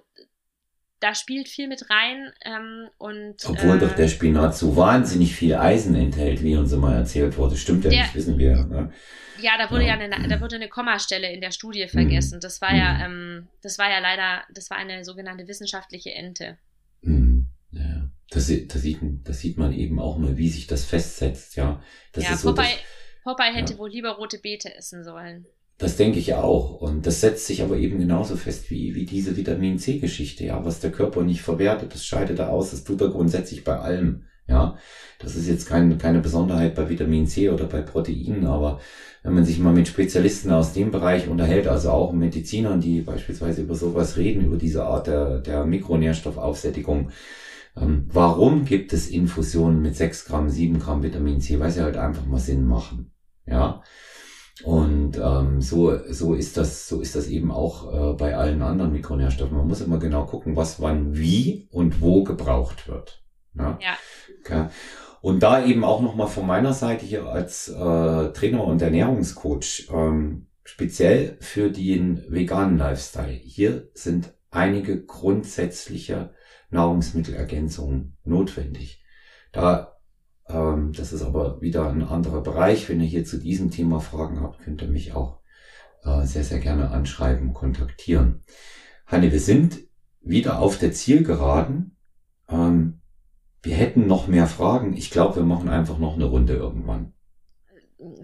da spielt viel mit rein. Ähm, und, Obwohl äh, doch der Spinat so wahnsinnig viel Eisen enthält, wie uns immer erzählt wurde. Stimmt ja der, nicht, wissen wir. Ne? Ja, da wurde ja, ja eine, da wurde eine Kommastelle in der Studie vergessen. Das war ja, mhm. ähm, das war ja leider, das war eine sogenannte wissenschaftliche Ente. Mhm. Ja, das, das, sieht, das sieht man eben auch mal, wie sich das festsetzt, ja. Das ja, ist so, Popeye, das, Popeye hätte ja. wohl lieber rote Beete essen sollen. Das denke ich auch. Und das setzt sich aber eben genauso fest wie, wie diese Vitamin C-Geschichte, ja, was der Körper nicht verwertet, das scheidet er aus, das tut er grundsätzlich bei allem. Ja, das ist jetzt kein, keine Besonderheit bei Vitamin C oder bei Proteinen, aber wenn man sich mal mit Spezialisten aus dem Bereich unterhält, also auch Medizinern, die beispielsweise über sowas reden, über diese Art der, der Mikronährstoffaufsättigung, ähm, warum gibt es Infusionen mit 6 Gramm, 7 Gramm Vitamin C? Weil sie halt einfach mal Sinn machen. Ja. Und ähm, so, so ist das, so ist das eben auch äh, bei allen anderen Mikronährstoffen. Man muss immer genau gucken, was wann wie und wo gebraucht wird. Ja. ja. Okay. Und da eben auch nochmal von meiner Seite hier als äh, Trainer und Ernährungscoach, ähm, speziell für den veganen Lifestyle. Hier sind einige grundsätzliche Nahrungsmittelergänzungen notwendig. Da, ähm, das ist aber wieder ein anderer Bereich. Wenn ihr hier zu diesem Thema Fragen habt, könnt ihr mich auch äh, sehr, sehr gerne anschreiben, kontaktieren. Hanne, wir sind wieder auf der Zielgeraden. Ähm, wir hätten noch mehr Fragen. Ich glaube, wir machen einfach noch eine Runde irgendwann.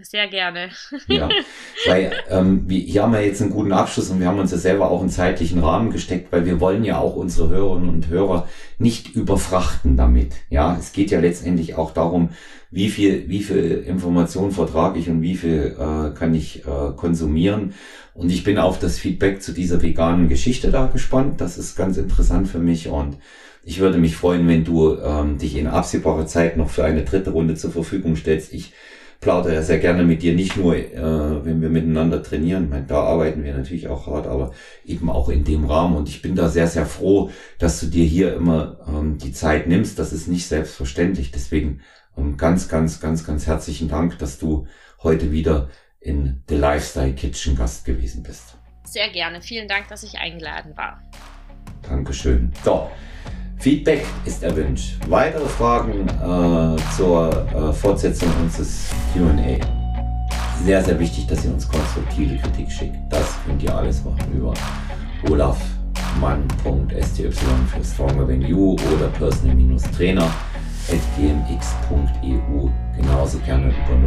Sehr gerne. ja, weil ähm, wir, hier haben wir jetzt einen guten Abschluss und wir haben uns ja selber auch einen zeitlichen Rahmen gesteckt, weil wir wollen ja auch unsere Hörerinnen und Hörer nicht überfrachten damit. Ja, es geht ja letztendlich auch darum, wie viel, wie viel Information vertrage ich und wie viel äh, kann ich äh, konsumieren. Und ich bin auf das Feedback zu dieser veganen Geschichte da gespannt. Das ist ganz interessant für mich und ich würde mich freuen, wenn du ähm, dich in absehbarer Zeit noch für eine dritte Runde zur Verfügung stellst. Ich plaudere ja sehr gerne mit dir, nicht nur, äh, wenn wir miteinander trainieren. Ich meine, da arbeiten wir natürlich auch hart, aber eben auch in dem Rahmen. Und ich bin da sehr, sehr froh, dass du dir hier immer ähm, die Zeit nimmst. Das ist nicht selbstverständlich. Deswegen ähm, ganz, ganz, ganz, ganz herzlichen Dank, dass du heute wieder in The Lifestyle Kitchen Gast gewesen bist. Sehr gerne. Vielen Dank, dass ich eingeladen war. Dankeschön. So. Feedback ist erwünscht. Weitere Fragen äh, zur äh, Fortsetzung unseres QA. Sehr, sehr wichtig, dass ihr uns konstruktive Kritik schickt. Das könnt ihr alles machen über olafmann.sty für Stronger Than You oder personal-trainer gmx.eu. Genauso gerne über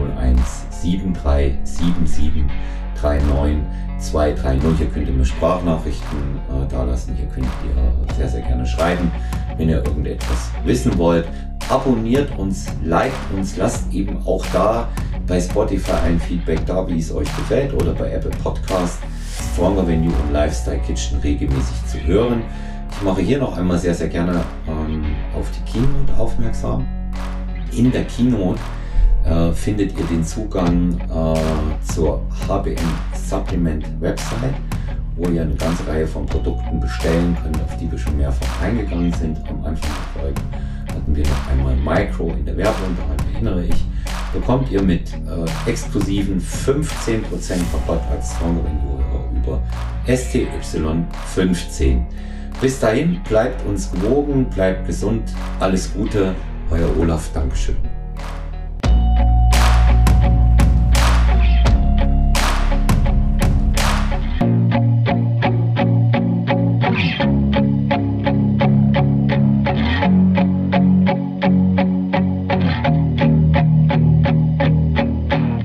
01737739 230. Hier könnt ihr mir Sprachnachrichten äh, dalassen. Hier könnt ihr sehr, sehr gerne schreiben, wenn ihr irgendetwas wissen wollt. Abonniert uns, liked uns, lasst eben auch da bei Spotify ein Feedback da, wie es euch gefällt oder bei Apple Podcast Stronger Venue und Lifestyle Kitchen regelmäßig zu hören. Ich mache hier noch einmal sehr, sehr gerne ähm, auf die Keynote aufmerksam. In der Keynote äh, findet ihr den Zugang äh, zur HBM Supplement Website, wo ihr eine ganze Reihe von Produkten bestellen könnt, auf die wir schon mehrfach eingegangen sind. Am Anfang der Folge hatten wir noch einmal Micro in der Werbung, daran erinnere ich. Bekommt ihr mit äh, exklusiven 15% Rabatt als Stronger über STY15. Bis dahin, bleibt uns gewogen, bleibt gesund, alles Gute Euer Olaf, Dankeschön.